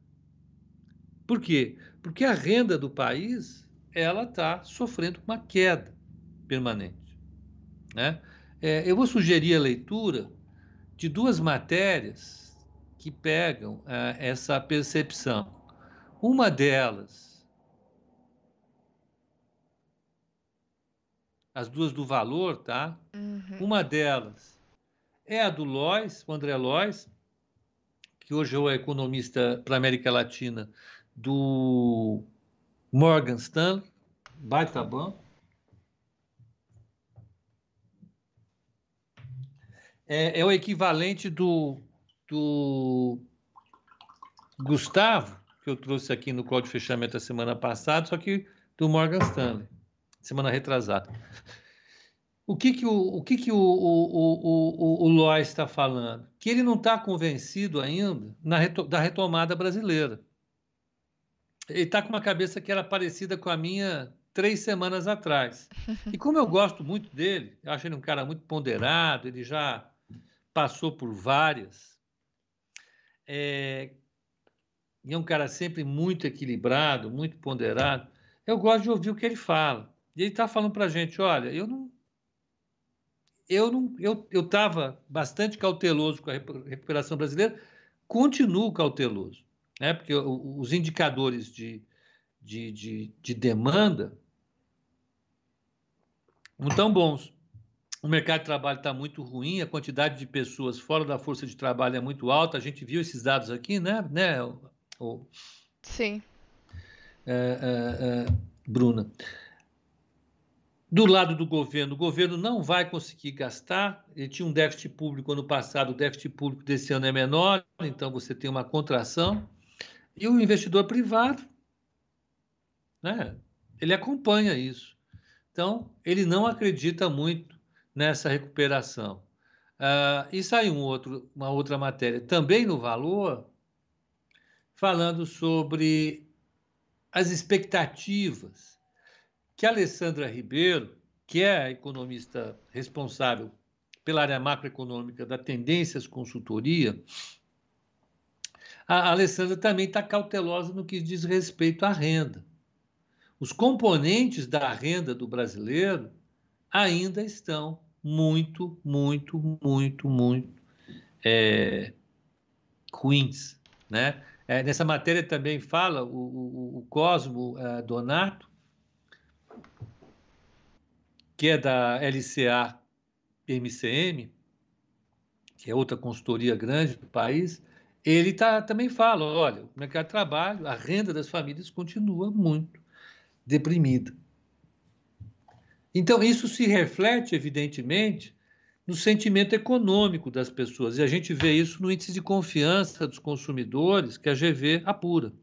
Por quê? Porque a renda do país ela está sofrendo uma queda permanente. Né? É, eu vou sugerir a leitura de duas matérias que pegam é, essa percepção. Uma delas, as duas do valor, tá? Uhum. Uma delas é a do Lois, o André Lois, que hoje é o economista para a América Latina do Morgan Stanley, baita banco. É, é, o equivalente do, do Gustavo, que eu trouxe aqui no código de fechamento a semana passada, só que do Morgan Stanley, semana retrasada. O que, que o, o, que que o, o, o, o Lois está falando? Que ele não está convencido ainda reto, da retomada brasileira. Ele está com uma cabeça que era parecida com a minha três semanas atrás. E como eu gosto muito dele, eu acho ele um cara muito ponderado, ele já passou por várias. É, e é um cara sempre muito equilibrado, muito ponderado. Eu gosto de ouvir o que ele fala. E ele está falando para a gente: olha, eu não eu não, eu eu estava bastante cauteloso com a recuperação brasileira, continuo cauteloso, né? Porque os indicadores de, de, de, de demanda não tão bons. O mercado de trabalho está muito ruim, a quantidade de pessoas fora da força de trabalho é muito alta. A gente viu esses dados aqui, né, né o, Sim. É, é, é, Bruna. Do lado do governo, o governo não vai conseguir gastar. Ele tinha um déficit público ano passado, o déficit público desse ano é menor, então você tem uma contração. E o investidor privado, né, ele acompanha isso. Então, ele não acredita muito nessa recuperação. Uh, e sai um outro, uma outra matéria, também no valor, falando sobre as expectativas que a Alessandra Ribeiro, que é a economista responsável pela área macroeconômica da Tendências Consultoria, a Alessandra também está cautelosa no que diz respeito à renda. Os componentes da renda do brasileiro ainda estão muito, muito, muito, muito é, ruins. Né? É, nessa matéria também fala o, o, o Cosmo é, Donato, que é da LCA MCM, que é outra consultoria grande do país, ele tá, também fala, olha, o mercado de trabalho, a renda das famílias continua muito deprimida. Então, isso se reflete, evidentemente, no sentimento econômico das pessoas. E a gente vê isso no índice de confiança dos consumidores, que a GV apura.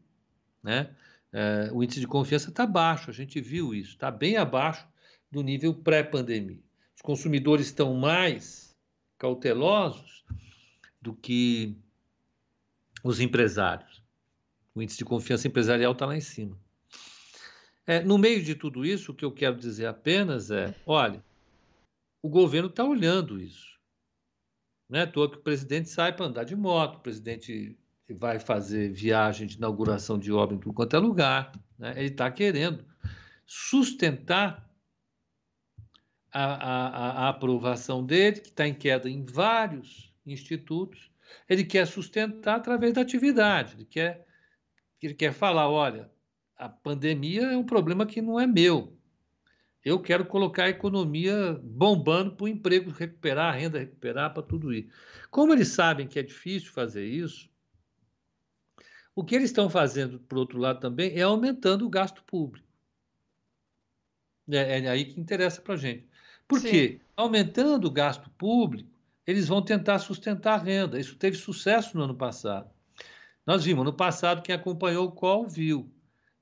Né? É, o índice de confiança está baixo, a gente viu isso, está bem abaixo do nível pré-pandemia. Os consumidores estão mais cautelosos do que os empresários. O índice de confiança empresarial está lá em cima. É, no meio de tudo isso, o que eu quero dizer apenas é: olha, o governo está olhando isso. Não é à toa que o presidente sai para andar de moto, o presidente vai fazer viagem de inauguração de obra em tudo quanto é lugar. Né? Ele está querendo sustentar a, a, a, aprovação dele, que está em queda em vários institutos. Ele quer sustentar através da atividade. Ele quer, ele quer falar: olha, a pandemia é um problema que não é meu. Eu quero colocar a economia bombando para o emprego recuperar, a renda recuperar, para tudo isso. Como eles sabem que é difícil fazer isso, o que eles estão fazendo, por outro lado, também é aumentando o gasto público. É, é aí que interessa para a gente. Por Sim. quê? Aumentando o gasto público, eles vão tentar sustentar a renda. Isso teve sucesso no ano passado. Nós vimos, no passado, quem acompanhou o qual viu.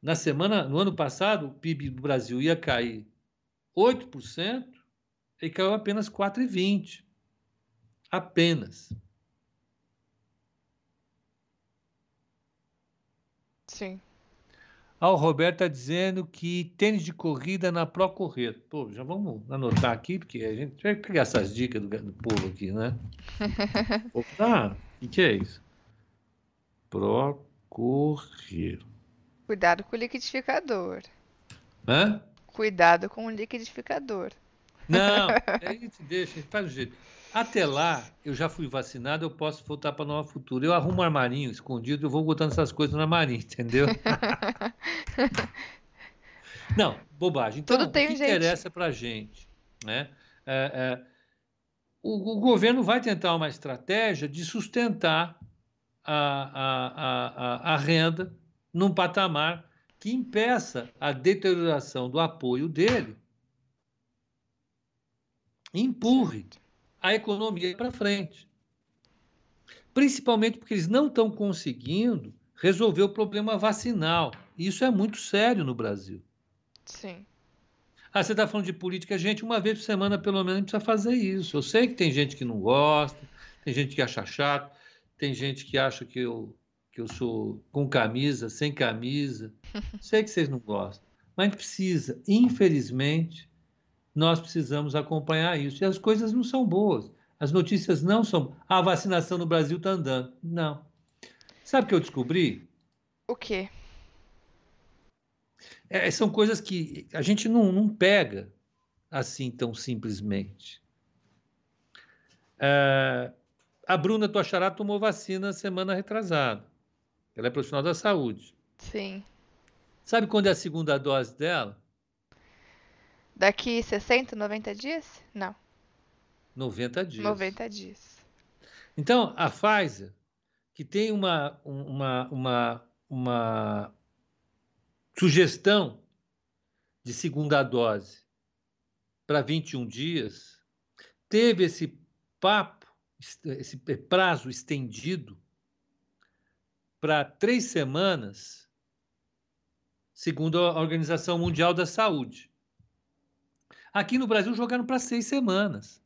Na semana, no ano passado, o PIB do Brasil ia cair 8%, e caiu apenas 4,20%. Apenas. Sim. Ah, o Roberto está dizendo que tênis de corrida na Pro Correr. Pô, já vamos anotar aqui, porque a gente vai pegar essas dicas do, do povo aqui, né? [laughs] Ah, o que, é isso? Pro Correr. Cuidado com o liquidificador. Hã? Cuidado com o liquidificador. Não, [laughs] aí gente deixa, faz o jeito. Até lá, eu já fui vacinado, eu posso voltar para Nova Futura. Eu arrumo um armarinho escondido, eu vou botando essas coisas no armarinho, entendeu? [laughs] Não, bobagem. Então, Tudo tem o que jeitinho. interessa para a gente? Né? É, é, o, o governo vai tentar uma estratégia de sustentar a, a, a, a, a renda num patamar que impeça a deterioração do apoio dele, empurre a economia para frente. Principalmente porque eles não estão conseguindo resolver o problema vacinal. Isso é muito sério no Brasil. Sim. Ah, você está falando de política, gente, uma vez por semana pelo menos precisa fazer isso. Eu sei que tem gente que não gosta, tem gente que acha chato, tem gente que acha que eu, que eu sou com camisa, sem camisa. [laughs] Sei que vocês não gostam, mas precisa, infelizmente, nós precisamos acompanhar isso. E as coisas não são boas. As notícias não são. Ah, a vacinação no Brasil está andando. Não. Sabe o que eu descobri? O quê? É, são coisas que a gente não, não pega assim tão simplesmente. É, a Bruna Toachará tomou vacina semana retrasada. Ela é profissional da saúde. Sim. Sabe quando é a segunda dose dela? Daqui 60, 90 dias? Não. 90 dias. 90 dias. Então, a Pfizer, que tem uma, uma, uma, uma sugestão de segunda dose para 21 dias, teve esse papo, esse prazo estendido para três semanas, segundo a Organização Mundial da Saúde. Aqui no Brasil jogaram para seis semanas.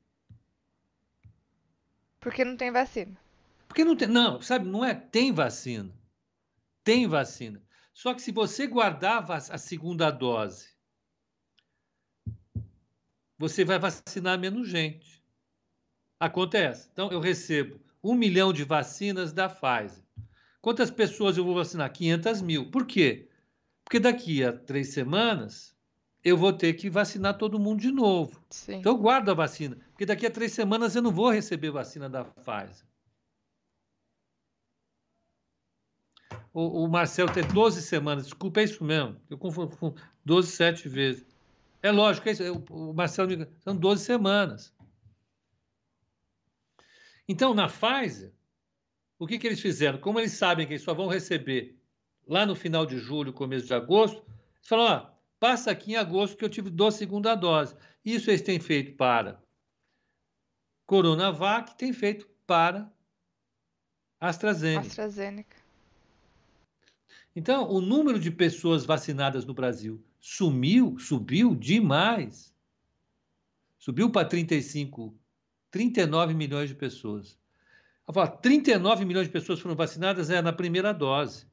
Porque não tem vacina. Porque não tem. Não, sabe, não é. Tem vacina. Tem vacina. Só que se você guardar a segunda dose, você vai vacinar menos gente. Acontece. Então, eu recebo um milhão de vacinas da Pfizer. Quantas pessoas eu vou vacinar? 500 mil. Por quê? Porque daqui a três semanas eu vou ter que vacinar todo mundo de novo. Sim. Então eu guardo a vacina, porque daqui a três semanas eu não vou receber vacina da Pfizer. O, o Marcelo tem 12 semanas, desculpa, é isso mesmo. Eu confundo com 12, 7 vezes. É lógico, é isso, o Marcelo me... são 12 semanas. Então, na Pfizer, o que, que eles fizeram? Como eles sabem que eles só vão receber lá no final de julho, começo de agosto, eles falaram, ó, Passa aqui em agosto que eu tive dou segunda dose. Isso eles têm feito para Coronavac, tem feito para AstraZeneca. AstraZeneca. Então, o número de pessoas vacinadas no Brasil sumiu, subiu demais. Subiu para 35, 39 milhões de pessoas. Eu falo, 39 milhões de pessoas foram vacinadas é na primeira dose.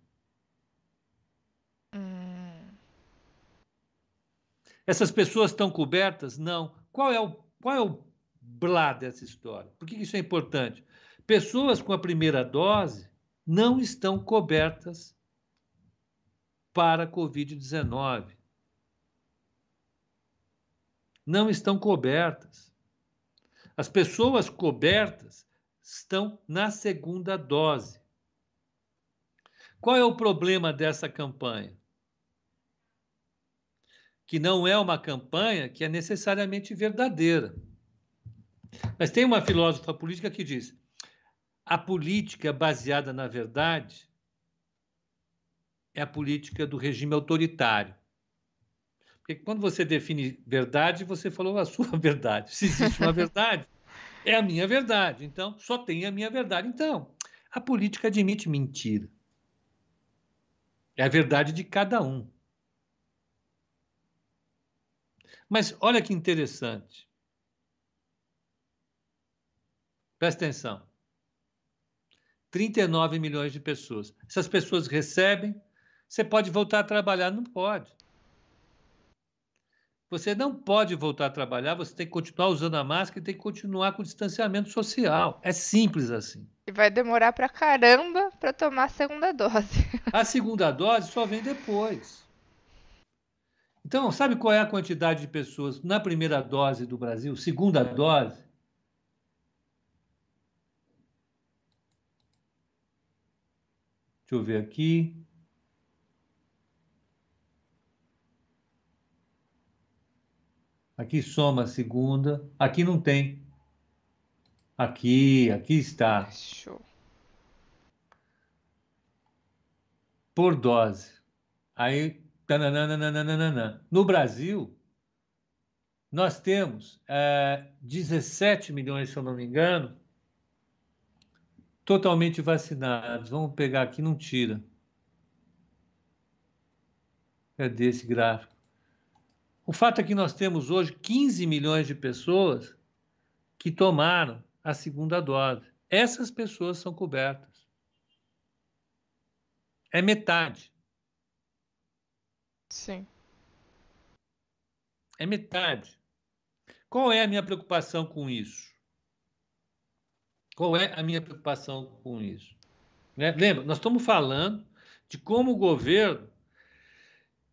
Essas pessoas estão cobertas? Não. Qual é o, qual é o blá dessa história? Por que isso é importante? Pessoas com a primeira dose não estão cobertas para a Covid-19. Não estão cobertas. As pessoas cobertas estão na segunda dose. Qual é o problema dessa campanha? Que não é uma campanha que é necessariamente verdadeira. Mas tem uma filósofa política que diz: a política baseada na verdade é a política do regime autoritário. Porque quando você define verdade, você falou a sua [laughs] verdade. Se existe uma verdade, é a minha verdade. Então, só tem a minha verdade. Então, a política admite mentira. É a verdade de cada um. Mas olha que interessante. Presta atenção. 39 milhões de pessoas. Essas pessoas recebem, você pode voltar a trabalhar? Não pode. Você não pode voltar a trabalhar, você tem que continuar usando a máscara e tem que continuar com o distanciamento social. É simples assim. E vai demorar pra caramba para tomar a segunda dose. A segunda dose só vem depois. Então, sabe qual é a quantidade de pessoas na primeira dose do Brasil, segunda dose? Deixa eu ver aqui. Aqui soma a segunda. Aqui não tem. Aqui, aqui está. Show. Por dose. Aí, tananana. no Brasil, nós temos é, 17 milhões, se eu não me engano, totalmente vacinados. Vamos pegar aqui, não tira. Cadê esse gráfico? O fato é que nós temos hoje 15 milhões de pessoas que tomaram a segunda dose. Essas pessoas são cobertas. É metade. Sim. É metade. Qual é a minha preocupação com isso? Qual é a minha preocupação com isso? Né? Lembra, nós estamos falando de como o governo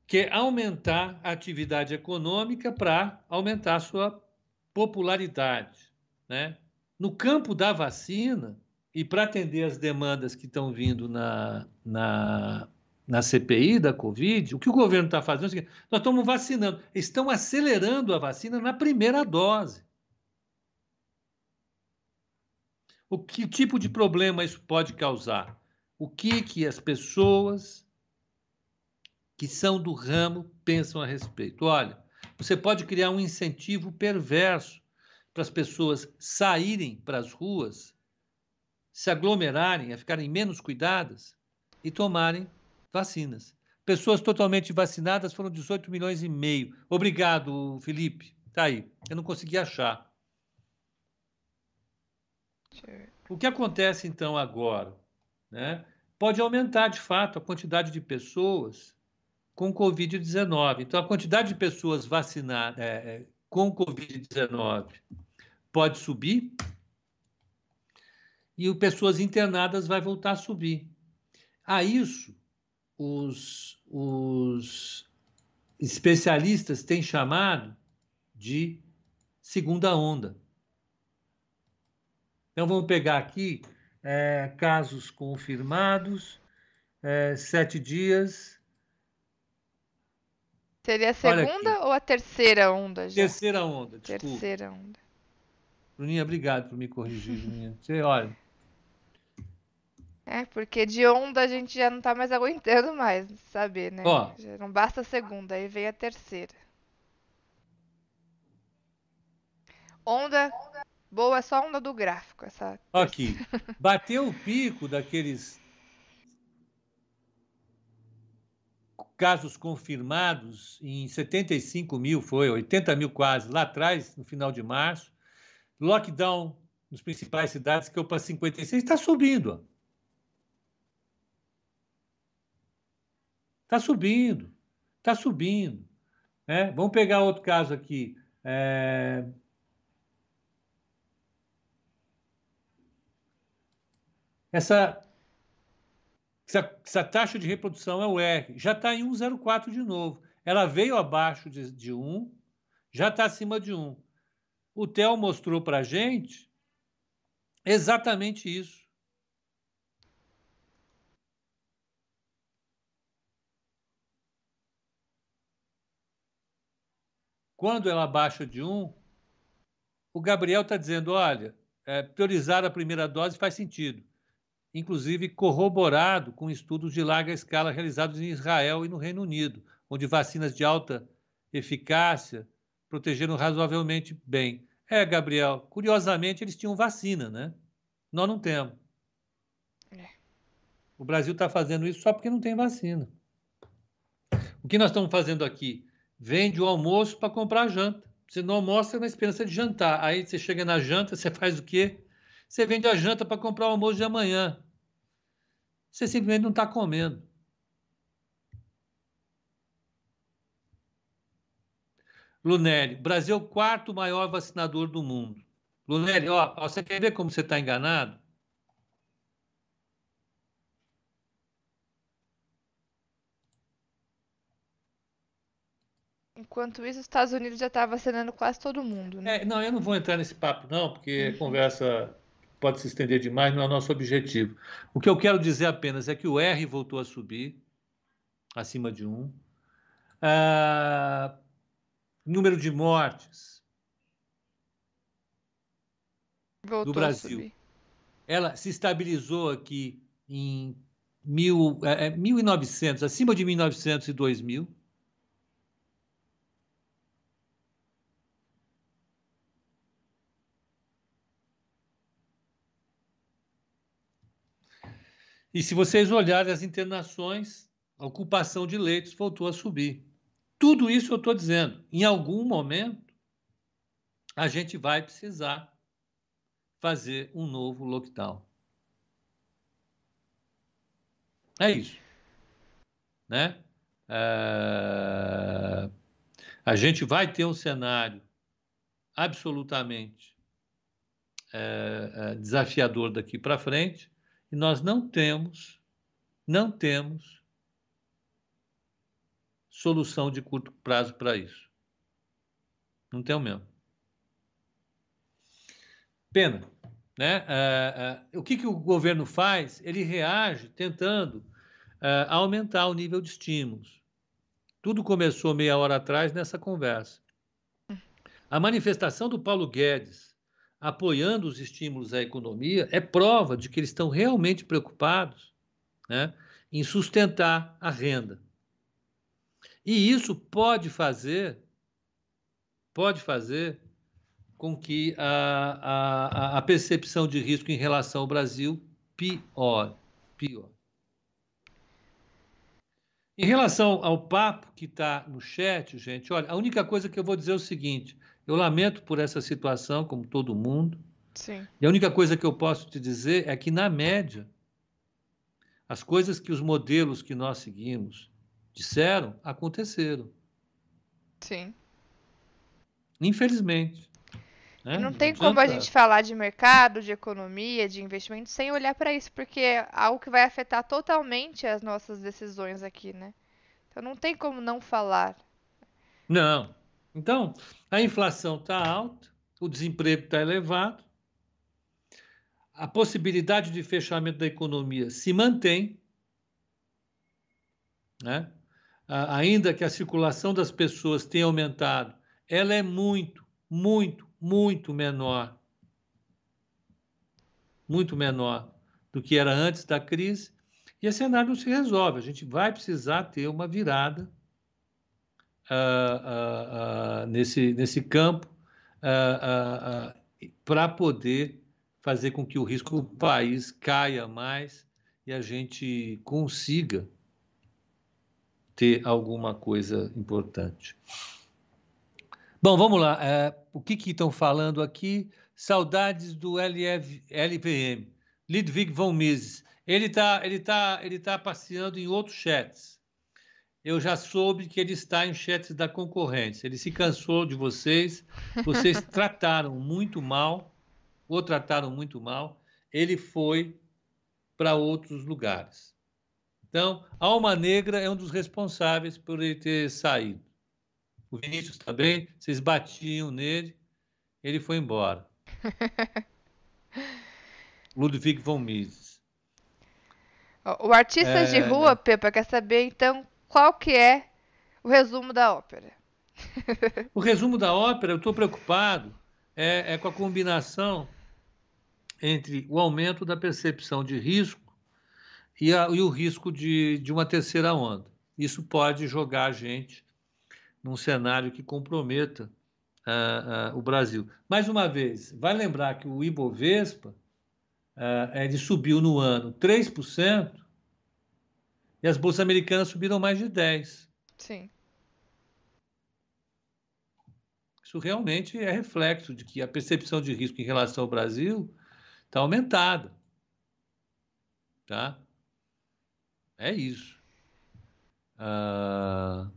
quer aumentar a atividade econômica para aumentar a sua popularidade. Né? No campo da vacina, e para atender as demandas que estão vindo na, na, na CPI da Covid, o que o governo está fazendo é o seguinte: nós estamos vacinando, estão acelerando a vacina na primeira dose. O que tipo de problema isso pode causar? O que, que as pessoas que são do ramo pensam a respeito? Olha, você pode criar um incentivo perverso para as pessoas saírem para as ruas, se aglomerarem, a ficarem menos cuidadas e tomarem vacinas. Pessoas totalmente vacinadas foram 18 milhões e meio. Obrigado, Felipe. Tá aí. Eu não consegui achar. O que acontece então agora? Né? Pode aumentar de fato a quantidade de pessoas com Covid-19. Então, a quantidade de pessoas vacinadas, é, é com Covid-19 pode subir e o pessoas internadas vai voltar a subir. A isso, os, os especialistas têm chamado de segunda onda. Então, vamos pegar aqui é, casos confirmados, é, sete dias, Seria a segunda ou a terceira onda já? Terceira onda, desculpa. Terceira onda. Bruninha, obrigado por me corrigir, Bruninha. Você, olha. É, porque de onda a gente já não tá mais aguentando mais, saber, né? Ó. Já não basta a segunda, aí vem a terceira. Onda boa é só onda do gráfico, essa. Aqui. Bateu o pico daqueles casos confirmados em 75 mil, foi 80 mil quase, lá atrás, no final de março. Lockdown nas principais cidades, que eu para 56, está subindo. Está subindo, está subindo. Né? Vamos pegar outro caso aqui. É... Essa essa, essa taxa de reprodução é o R, já está em 1,04 de novo. Ela veio abaixo de, de 1, já está acima de 1. O Theo mostrou para a gente exatamente isso. Quando ela baixa de 1, o Gabriel está dizendo: olha, é, priorizar a primeira dose faz sentido inclusive corroborado com estudos de larga escala realizados em Israel e no Reino Unido, onde vacinas de alta eficácia protegeram razoavelmente bem. É, Gabriel, curiosamente eles tinham vacina, né? Nós não temos. É. O Brasil está fazendo isso só porque não tem vacina. O que nós estamos fazendo aqui? Vende o almoço para comprar a janta. Você não almoça na esperança de jantar. Aí você chega na janta, você faz o quê? Você vende a janta para comprar o almoço de amanhã. Você simplesmente não está comendo. Lunelli, Brasil é quarto maior vacinador do mundo. Lunelli, ó você quer ver como você está enganado? Enquanto isso, os Estados Unidos já está vacinando quase todo mundo, né? É, não, eu não vou entrar nesse papo, não, porque uhum. conversa pode se estender demais, não é o nosso objetivo. O que eu quero dizer apenas é que o R voltou a subir, acima de 1. Ah, número de mortes voltou do Brasil. Ela se estabilizou aqui em mil, é, 1.900, é, acima de 1.900 e 2.000. E se vocês olharem as internações, a ocupação de leitos voltou a subir. Tudo isso eu estou dizendo. Em algum momento, a gente vai precisar fazer um novo lockdown. É isso. Né? É... A gente vai ter um cenário absolutamente é, é, desafiador daqui para frente e nós não temos, não temos solução de curto prazo para isso. Não tem o mesmo. Pena. Né? Uh, uh, o que, que o governo faz? Ele reage tentando uh, aumentar o nível de estímulos. Tudo começou meia hora atrás nessa conversa. A manifestação do Paulo Guedes apoiando os estímulos à economia, é prova de que eles estão realmente preocupados né, em sustentar a renda. E isso pode fazer, pode fazer com que a, a, a percepção de risco em relação ao Brasil piore, pior. Em relação ao papo que está no chat, gente, olha, a única coisa que eu vou dizer é o seguinte: eu lamento por essa situação, como todo mundo. Sim. E a única coisa que eu posso te dizer é que, na média, as coisas que os modelos que nós seguimos disseram aconteceram. Sim. Infelizmente. Né? Não tem não como a gente falar de mercado, de economia, de investimento sem olhar para isso, porque é algo que vai afetar totalmente as nossas decisões aqui, né? Então não tem como não falar. Não, então, a inflação está alta, o desemprego está elevado, a possibilidade de fechamento da economia se mantém, né? ainda que a circulação das pessoas tenha aumentado, ela é muito, muito, muito menor, muito menor do que era antes da crise, e esse cenário não se resolve. A gente vai precisar ter uma virada uh, uh, nesse, nesse campo para poder fazer com que o risco do país caia mais e a gente consiga ter alguma coisa importante. Bom, vamos lá. É, o que estão falando aqui? Saudades do LF. Ludwig von Mises. Ele está ele tá, ele tá passeando em outros chats eu já soube que ele está em chats da concorrência. Ele se cansou de vocês, vocês [laughs] trataram muito mal, ou trataram muito mal, ele foi para outros lugares. Então, Alma Negra é um dos responsáveis por ele ter saído. O Vinícius também, vocês batiam nele, ele foi embora. [laughs] Ludwig von Mises. O artista é... de rua, Pepa, quer saber então qual que é o resumo da ópera? [laughs] o resumo da ópera, eu estou preocupado, é, é, com a combinação entre o aumento da percepção de risco e, a, e o risco de, de uma terceira onda. Isso pode jogar a gente num cenário que comprometa uh, uh, o Brasil. Mais uma vez, vai lembrar que o Ibovespa uh, ele subiu no ano 3%, e as bolsas americanas subiram mais de 10. Sim. Isso realmente é reflexo de que a percepção de risco em relação ao Brasil está aumentada. Tá? É isso. Ah,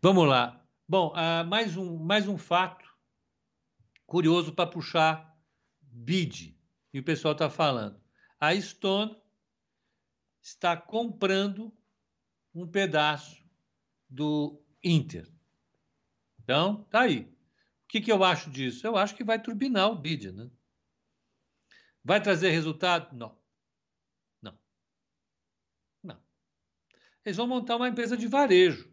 vamos lá. Bom, uh, mais, um, mais um fato curioso para puxar bid. E o pessoal está falando. A Stone está comprando um pedaço do Inter. Então, tá aí. O que, que eu acho disso? Eu acho que vai turbinar o bid, né? Vai trazer resultado? Não. Não. Não. Eles vão montar uma empresa de varejo,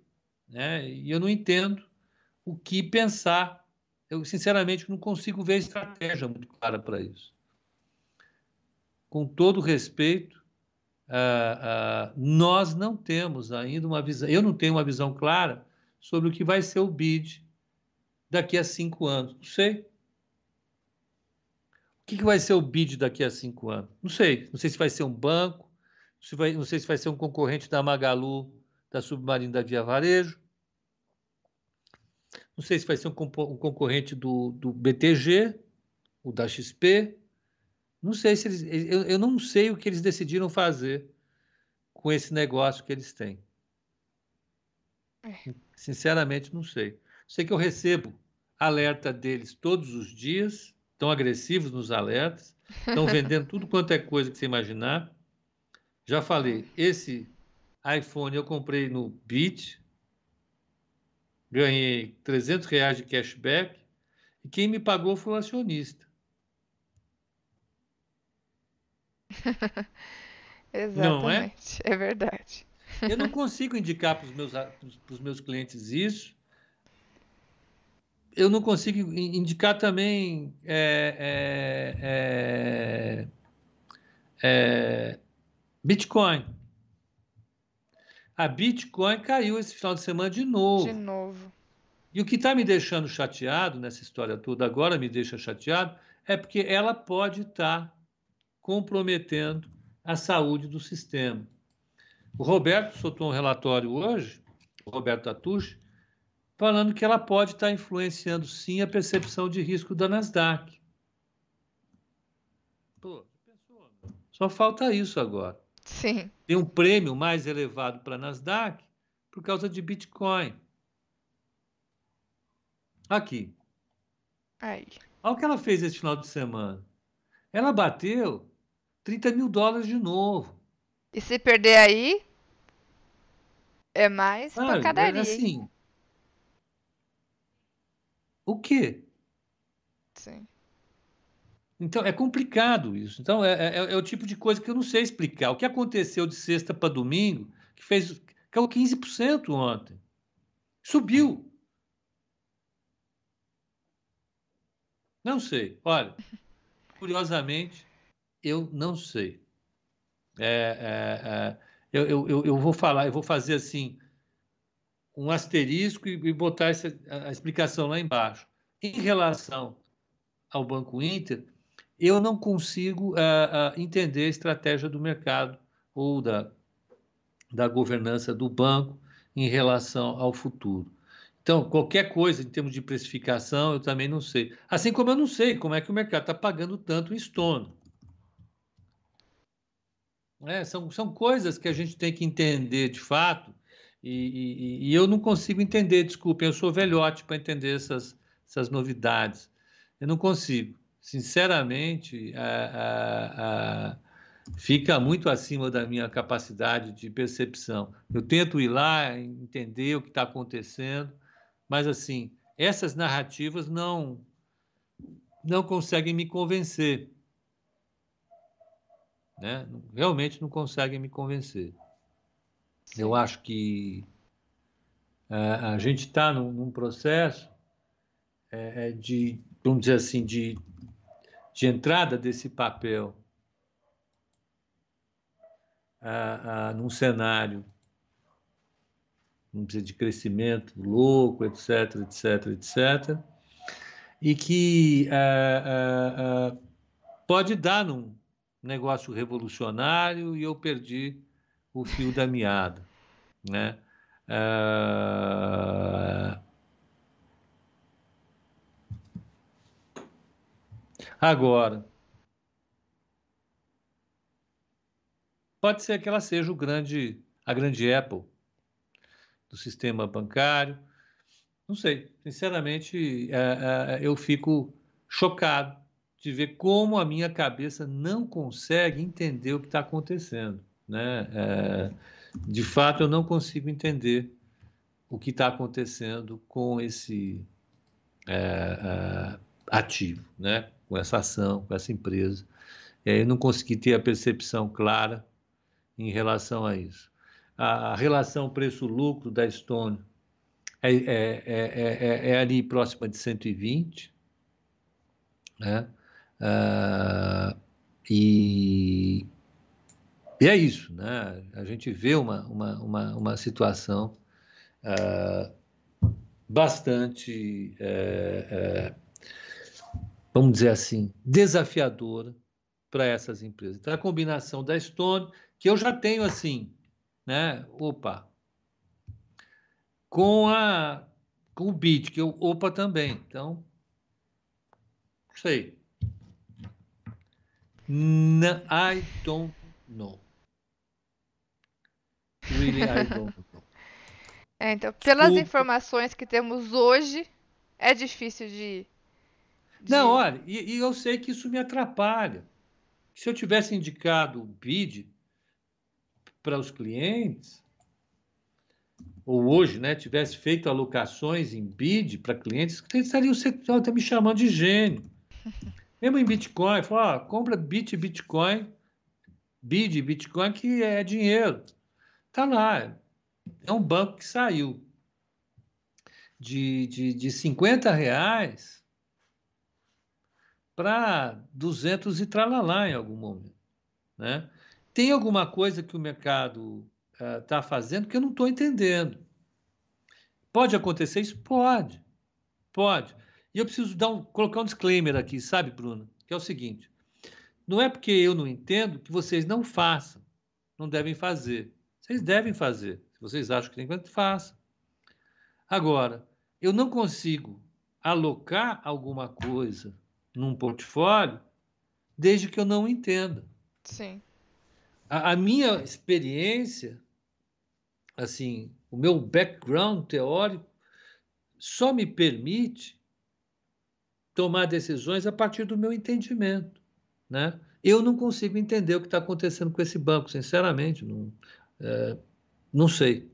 né? E eu não entendo o que pensar. Eu, sinceramente, não consigo ver estratégia muito clara para isso. Com todo respeito, uh, uh, nós não temos ainda uma visão, eu não tenho uma visão clara sobre o que vai ser o BID daqui a cinco anos. Não sei. O que, que vai ser o BID daqui a cinco anos? Não sei. Não sei se vai ser um banco, se vai, não sei se vai ser um concorrente da Magalu, da Submarino da Via Varejo. Não sei se vai ser um, um concorrente do, do BTG, o da XP. Não sei se eles. Eu, eu não sei o que eles decidiram fazer com esse negócio que eles têm. É. Sinceramente, não sei. Sei que eu recebo alerta deles todos os dias, estão agressivos nos alertas, estão vendendo tudo quanto é coisa que você imaginar. Já falei, esse iPhone eu comprei no Bit, ganhei 300 reais de cashback e quem me pagou foi o acionista. Exatamente, [laughs] não é? é verdade. Eu não [laughs] consigo indicar para os meus, meus clientes isso. Eu não consigo indicar também é, é, é, é Bitcoin. A Bitcoin caiu esse final de semana de novo. De novo. E o que está me deixando chateado nessa história toda, agora me deixa chateado, é porque ela pode estar tá comprometendo a saúde do sistema. O Roberto soltou um relatório hoje, o Roberto Atush, falando que ela pode estar influenciando sim a percepção de risco da Nasdaq. Pô, pensou, só falta isso agora. Sim. Tem um prêmio mais elevado para a Nasdaq por causa de Bitcoin. Aqui. Aí. Olha o que ela fez esse final de semana. Ela bateu 30 mil dólares de novo. E se perder aí, é mais ah, pancadaria. É assim. O quê? Sim. Então, é complicado isso. Então, é, é, é, o tipo de coisa que eu não sei explicar. O que aconteceu de sexta para domingo, que fez. caiu 15% ontem. Subiu. Não sei. Olha, [laughs] curiosamente, eu não sei. É, é, é, eu, eu, eu vou falar, eu vou fazer assim um asterisco e, e botar essa, a explicação lá embaixo. Em relação ao Banco Inter, eu não consigo uh, uh, entender a estratégia do mercado ou da, da governança do banco em relação ao futuro. Então, qualquer coisa em termos de precificação, eu também não sei. Assim como eu não sei como é que o mercado está pagando tanto em Stone. É, são, são coisas que a gente tem que entender de fato, e, e, e eu não consigo entender, desculpem, eu sou velhote para entender essas, essas novidades. Eu não consigo. Sinceramente, a, a, a, fica muito acima da minha capacidade de percepção. Eu tento ir lá, entender o que está acontecendo, mas assim, essas narrativas não não conseguem me convencer né? realmente não conseguem me convencer. Eu acho que a, é, a gente está num, num, processo é, é, de, vamos dizer assim, de, de entrada desse papel a, a, num cenário vamos dizer, de crescimento louco, etc, etc, etc, e que a, pode dar num, negócio revolucionário e eu perdi o fio da meada, [laughs] né? Uh... Agora, pode ser que ela seja o grande, a grande Apple do sistema bancário. Não sei. Sinceramente, é, é, eu fico chocado de ver como a minha cabeça não consegue entender o que está acontecendo. Né? É, de fato, eu não consigo entender o que está acontecendo com esse é, é, ativo, né? com essa ação, com essa empresa. eu não consegui ter a percepção clara em relação a isso. A relação preço-lucro da Estônia é, é, é, é, ali próxima de 120, né? Uh, e, e, é isso, né? A gente vê uma, uma, uma, uma situação uh, bastante, uh, vamos dizer assim, desafiadora para essas empresas. Então, a combinação da Stone, que eu já tenho assim, né? Opa, com a com o bit, que eu opa também. Então, sei. No, I don't know. Really, I don't know. [laughs] É, então, pelas o... informações que temos hoje, é difícil de. de... Não, olha, e, e, eu sei que isso me atrapalha. Se eu tivesse indicado o BID para os clientes, ou hoje, né, tivesse feito alocações em BID para clientes, eles estariam até me chamando de gênio. [laughs] Mesmo em Bitcoin, fala, compra BIT Bitcoin, BID Bitcoin, que é dinheiro. Está lá. É um banco que saiu de, de, de 50 reais para 200 e tralalá em algum momento. Né? Tem alguma coisa que o mercado está uh, fazendo que eu não estou entendendo. Pode acontecer isso? Pode. Pode. E eu preciso dar um, colocar um disclaimer aqui, sabe, Bruno? Que é o seguinte: não é porque eu não entendo que vocês não façam, não devem fazer. Vocês devem fazer. Se vocês acham que tem que façam. Agora, eu não consigo alocar alguma coisa num portfólio desde que eu não entenda. Sim. A, a minha experiência, assim, o meu background teórico só me permite tomar decisões a partir do meu entendimento, né? Eu não consigo entender o que está acontecendo com esse banco, sinceramente, não, é, não sei.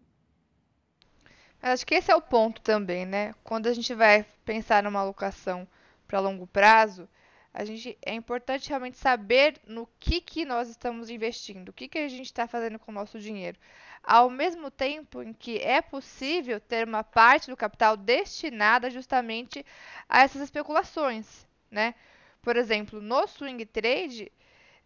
Acho que esse é o ponto também, né? Quando a gente vai pensar numa alocação para longo prazo, a gente é importante realmente saber no que, que nós estamos investindo, o que, que a gente está fazendo com o nosso dinheiro. Ao mesmo tempo em que é possível ter uma parte do capital destinada justamente a essas especulações, né? Por exemplo, no swing trade,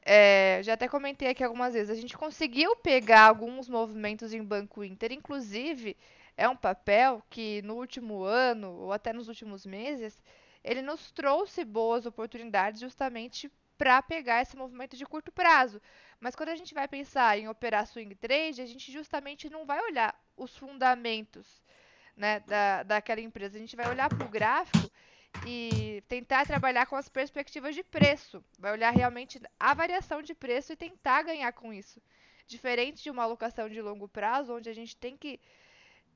é, já até comentei aqui algumas vezes, a gente conseguiu pegar alguns movimentos em Banco Inter, inclusive é um papel que no último ano ou até nos últimos meses ele nos trouxe boas oportunidades justamente para pegar esse movimento de curto prazo. Mas quando a gente vai pensar em operar swing trade, a gente justamente não vai olhar os fundamentos né, da, daquela empresa. A gente vai olhar para o gráfico e tentar trabalhar com as perspectivas de preço. Vai olhar realmente a variação de preço e tentar ganhar com isso. Diferente de uma alocação de longo prazo, onde a gente tem que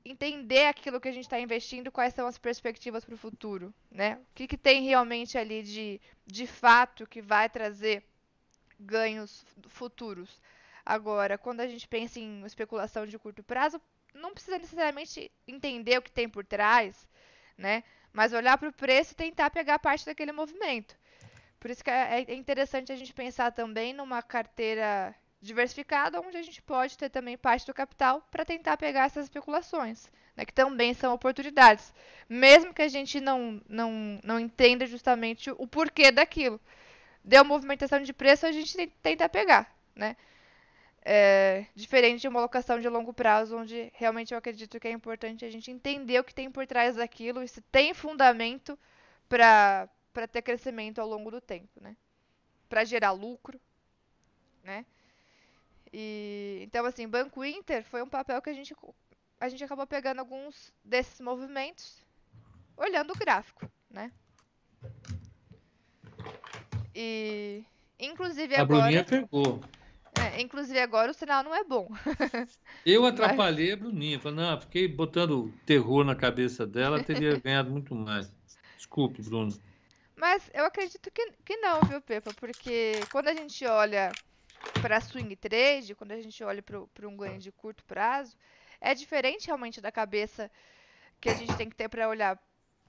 entender aquilo que a gente está investindo, quais são as perspectivas para o futuro, né? O que, que tem realmente ali de, de fato que vai trazer ganhos futuros. Agora, quando a gente pensa em especulação de curto prazo, não precisa necessariamente entender o que tem por trás, né? Mas olhar para o preço e tentar pegar parte daquele movimento. Por isso que é, é interessante a gente pensar também numa carteira diversificada, onde a gente pode ter também parte do capital para tentar pegar essas especulações, né, que também são oportunidades, mesmo que a gente não, não, não entenda justamente o porquê daquilo. Deu movimentação de preço, a gente tenta pegar, né? É, diferente de uma alocação de longo prazo, onde realmente eu acredito que é importante a gente entender o que tem por trás daquilo e se tem fundamento para ter crescimento ao longo do tempo, né? Para gerar lucro, né? E, então, assim, Banco Inter foi um papel que a gente, a gente acabou pegando alguns desses movimentos olhando o gráfico, né? E, inclusive a agora... Bruninha pegou. É? Inclusive agora o sinal não é bom. [laughs] Eu atrapalhei a Bruninha. Falei, não, fiquei botando terror na cabeça dela, teria [laughs] ganhado muito mais. Desculpe, Bruno. Mas eu acredito que, que não, viu, Pepa? Porque quando a gente olha para swing trade, quando a gente olha para um ganho de curto prazo, é diferente realmente da cabeça que a gente tem que ter para olhar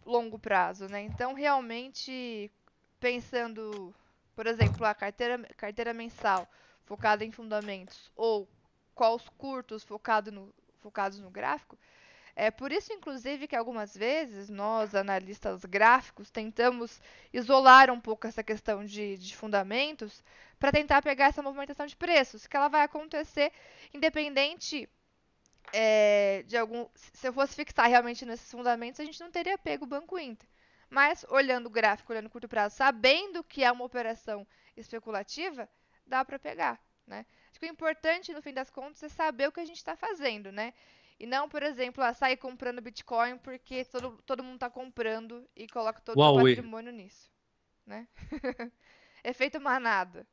longo prazo, né? Então, realmente, pensando, por exemplo, a carteira, carteira mensal focada em fundamentos ou quais curtos focado no, focados no gráfico, é por isso, inclusive, que algumas vezes nós, analistas gráficos, tentamos isolar um pouco essa questão de, de fundamentos para tentar pegar essa movimentação de preços, que ela vai acontecer independente é, de algum. Se eu fosse fixar realmente nesses fundamentos, a gente não teria pego o Banco Inter. Mas olhando o gráfico, olhando o curto prazo, sabendo que é uma operação especulativa, dá para pegar, né? Acho que o importante, no fim das contas, é saber o que a gente está fazendo, né? E não, por exemplo, a sair comprando Bitcoin porque todo, todo mundo está comprando e coloca todo o patrimônio nisso, né? [laughs] Efeito manada.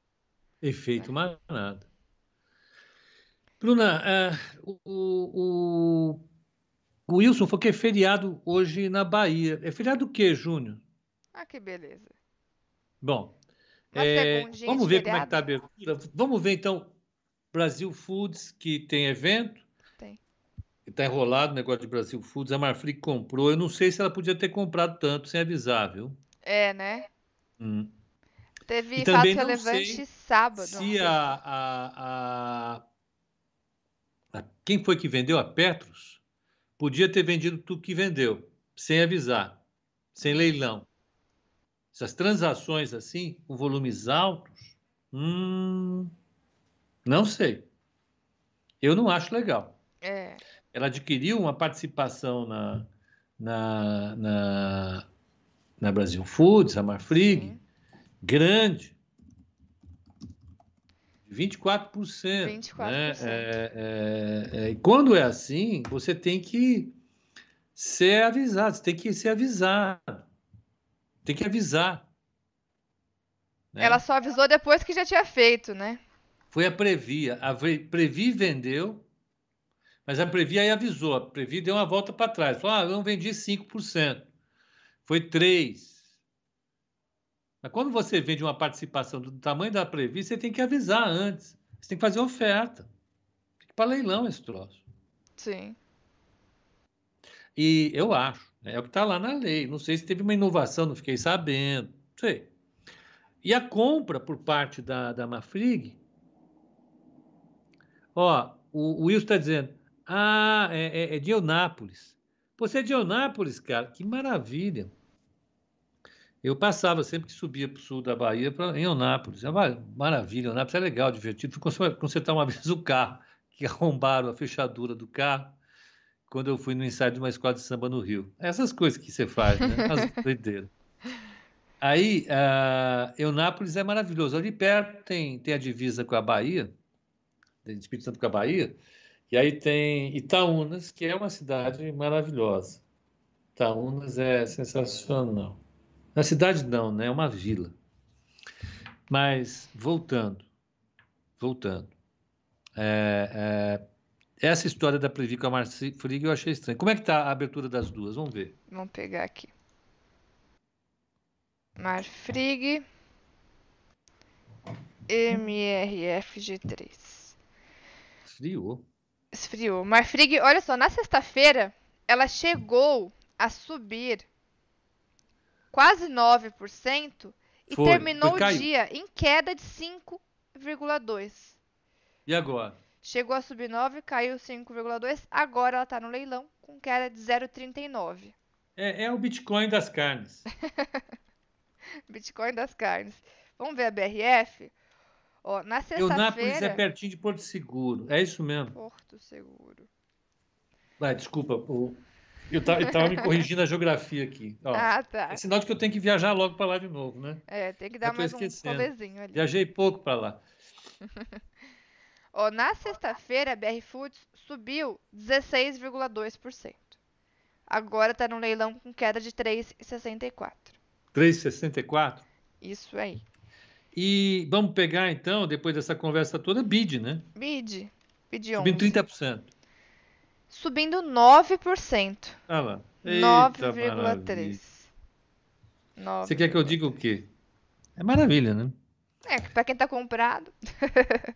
Efeito né? manada. Bruna, uh, o, o, o, Wilson falou que é feriado hoje na Bahia. É feriado o quê, Júnior? Ah, que beleza. Bom, é, vamos ver feriado? como é que está a abertura. Vamos ver então Brasil Foods, que tem evento. Está enrolado o negócio de Brasil Foods. A Marfrig comprou. Eu não sei se ela podia ter comprado tanto sem avisar, viu? É, né? Hum. Teve fato relevante sábado. Se a, a, a quem foi que vendeu? A Petros? Podia ter vendido tudo que vendeu, sem avisar, sem leilão. Essas transações assim, com volumes altos, hum, não sei. Eu não acho legal. É. Ela adquiriu uma participação na, na, na, na Brasil Foods, a Marfrig, Sim. grande. 24%. 24%. Né? É, é, é, quando é assim, você tem que ser avisado, você tem que ser avisado. Tem que avisar. Né? Ela só avisou depois que já tinha feito, né? Foi a Previ. A Previ vendeu, mas a Previ aí avisou. A Previ deu uma volta para trás. Falou: ah, eu não vendi 5%. Foi 3%. Mas quando você vende uma participação do tamanho da Previ, você tem que avisar antes. Você tem que fazer oferta. Tem que para leilão esse troço. Sim. E eu acho, né, é o que está lá na lei. Não sei se teve uma inovação, não fiquei sabendo. Não sei. E a compra por parte da, da Mafrig. Ó, o, o Wilson está dizendo: ah, é, é, é de Eunápolis. Você é de Eunápolis, cara, que maravilha. Eu passava sempre que subia para o sul da Bahia, pra, em Onápolis. É uma maravilha, Onápolis é legal, divertido. Fui consertar uma [laughs] vez o carro, que arrombaram a fechadura do carro, quando eu fui no ensaio de uma escola de samba no Rio. Essas coisas que você faz, né? As [laughs] doideiras. Aí, uh, Eunápolis é maravilhoso. Ali perto tem, tem a divisa com a Bahia, tem Espírito Santo com a Bahia, e aí tem Itaúnas, que é uma cidade maravilhosa. Itaúnas é sensacional. Na cidade não, né? É uma vila. Mas voltando, voltando. É, é, essa história da Previ com a Marfrig eu achei estranho. Como é que está a abertura das duas? Vamos ver. Vamos pegar aqui. Marfrig MRFG3. Esfriou. Esfriou. Marfrig, olha só, na sexta-feira ela chegou a subir quase 9% e foi, terminou foi, o dia em queda de 5,2%. E agora? Chegou a subir 9, caiu 5,2, agora ela está no leilão com queda de 0,39. É, é o Bitcoin das carnes. [laughs] Bitcoin das carnes. Vamos ver a BRF? Ó, na sexta-feira... Eunápolis é pertinho de Porto Seguro, é isso mesmo? Porto Seguro. Vai, desculpa, eu estava me corrigindo a geografia aqui. Ó, ah, tá. É sinal de que eu tenho que viajar logo para lá de novo, né? É, tem que dar mais esquecendo. um rolezinho ali. Viajei pouco para lá. [laughs] Ó, na sexta-feira, a BR Foods subiu 16,2%. Agora está no leilão com queda de 3,64. 3,64? Isso aí. E vamos pegar então, depois dessa conversa toda, BID, né? BID. BID 11. Subindo 30%. Subindo 9%. Ah lá. Eita, 9,3%. Você quer que eu diga o quê? É maravilha, né? É, pra quem tá comprado. [laughs]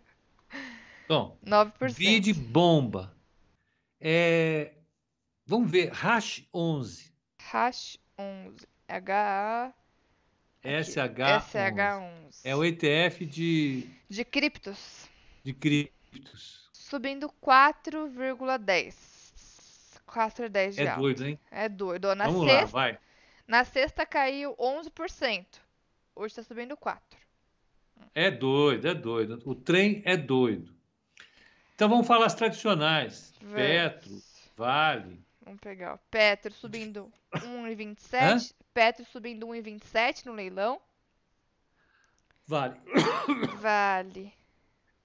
Bom, 9%. BID bomba. É, vamos ver, Hash 11. Hash 11. H-A... SH11. SH11. É o ETF de, De criptos. de criptos. Subindo 4,10. 4,10 de É alta. doido, hein? É doido. Na Vamos lá, sexta, vai. na sexta caiu 11%. Hoje tá subindo 4%. É doido, é doido. O trem é doido. Então vamos falar as tradicionais. Vamos. Petro, Vale. Vamos pegar, ó. Petro subindo 1,27. Petro subindo 1,27 no leilão. Vale. Vale.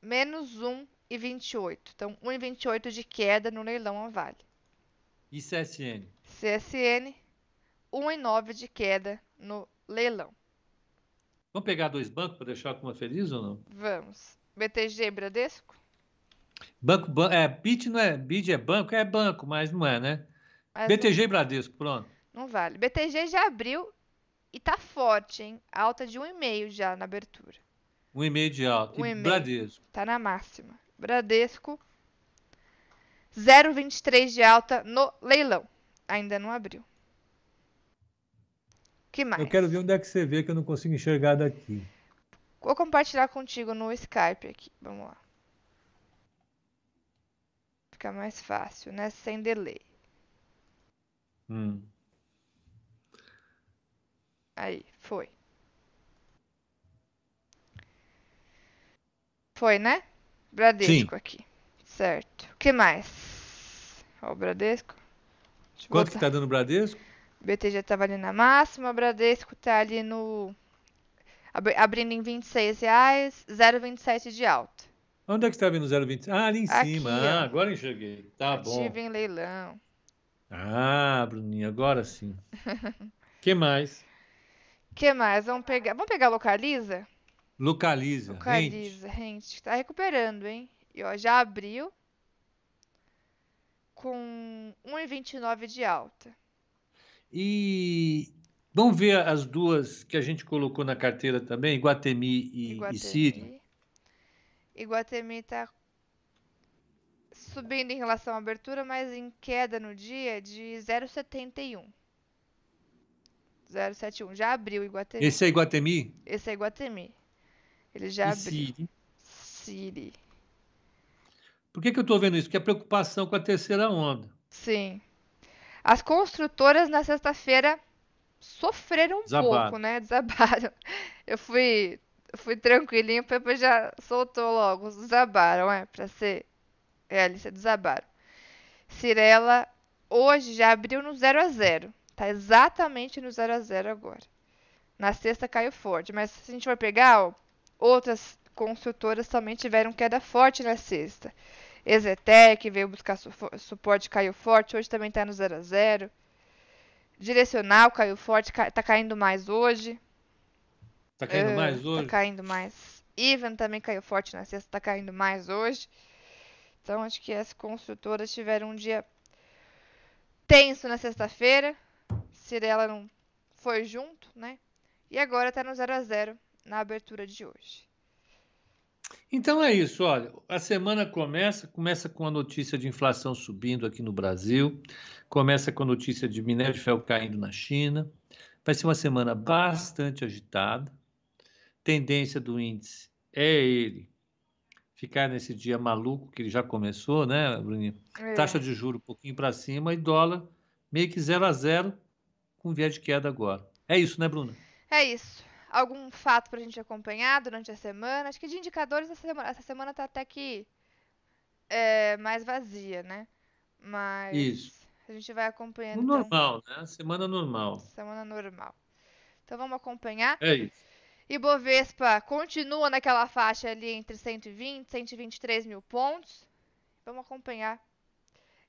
Menos 1,28. Então, 1,28 de queda no leilão a Vale. E CSN. CSN, 1,9 de queda no leilão. Vamos pegar dois bancos para deixar a turma feliz ou não? Vamos. BTG Bradesco? Banco, ban- é, BID não é, BID é banco? É banco, mas não é, né? Mas BTG e Bradesco, pronto. Não, vale. BTG já abriu e tá forte, hein? Alta de 1,5 já na abertura. Um e-mail de alta. E. Bradesco. Tá na máxima. Bradesco, 0,23 de alta no leilão. Ainda não abriu. que mais? Eu quero ver onde é que você vê que eu não consigo enxergar daqui. Vou compartilhar contigo no Skype aqui. Vamos lá. Fica mais fácil, né? Sem delay. Hum. Aí, foi. Foi, né? Bradesco aqui. Certo. O que mais? Ó, o Bradesco. Deixa Quanto que botar. tá dando o Bradesco? BTG tava ali na máxima, Bradesco tá ali no. ab- Abrindo em 26 reais, 0,27 de alta. Onde é que está vendo o 0,20? Ah, ali em Aqui, cima. Ah, agora enxerguei. Tá bom. Ativo em leilão. Ah, Bruninha, agora sim. [laughs] que mais? que mais? Vamos pegar. Vamos pegar Localiza? Localiza. Localiza, gente. Tá recuperando, hein? E ó, já abriu com 1,29 de alta. E vamos ver as duas que a gente colocou na carteira também, Iguatemi e, e Siri. Iguatemi. Iguatemi tá subindo em relação à abertura, mas em queda no dia de 0,71. 0,71. Já abriu o Iguatemi. Esse é Iguatemi Esse é Iguatemi. Ele já e abriu. Siri. Siri. Por que, que eu estou vendo isso? Porque é preocupação com a terceira onda. Sim. As construtoras na sexta-feira sofreram um Desabaram. pouco, né? Desabaram. [laughs] Eu fui, fui tranquilinho, o Pepe já soltou logo. Desabaram, é, pra ser realista, desabaram. Cirela hoje já abriu no 0 a 0. Tá exatamente no 0 a 0 agora. Na sexta caiu forte, mas se a gente for pegar, ó, outras construtoras também tiveram queda forte na sexta. Exetec veio buscar sufo- suporte, caiu forte, hoje também está no 0 a 0. Direcional caiu forte, ca- tá caindo mais hoje. Tá caindo Ah, mais hoje? Tá caindo mais. Even também caiu forte na sexta, tá caindo mais hoje. Então acho que as construtoras tiveram um dia tenso na sexta-feira. Cirela não foi junto, né? E agora tá no 0 a 0 na abertura de hoje. Então é isso, olha, a semana começa, começa com a notícia de inflação subindo aqui no Brasil, começa com a notícia de minério de ferro caindo na China. Vai ser uma semana bastante agitada. Tendência do índice é ele ficar nesse dia maluco que ele já começou, né, Bruninho? É. Taxa de juro um pouquinho para cima e dólar meio que zero a zero com viés de queda agora. É isso, né, Bruna? É isso. Algum fato pra gente acompanhar durante a semana? Acho que de indicadores essa semana, essa semana tá até que é, mais vazia, né? Mas Isso. a gente vai acompanhando No então, normal, né? Semana normal. semana normal. Então vamos acompanhar. É isso. Ibovespa continua naquela faixa ali entre 120 e 123 mil pontos. Vamos acompanhar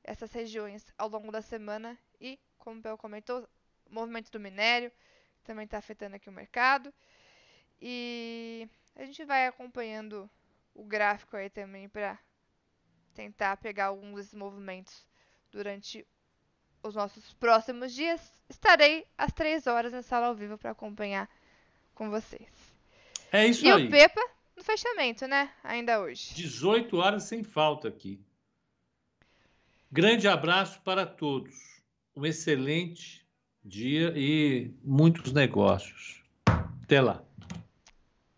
essas regiões ao longo da semana e, como o Pel comentou, o movimento do minério também está afetando aqui o mercado. E a gente vai acompanhando o gráfico aí também para tentar pegar alguns desses movimentos durante os nossos próximos dias. Estarei às três horas na sala ao vivo para acompanhar com vocês. É isso e aí. o Pepa no fechamento, né? Ainda hoje. 18 horas sem falta aqui. Grande abraço para todos. Um excelente dia e muitos negócios. Até lá.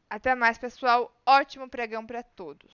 Até mais, pessoal. Ótimo pregão para todos.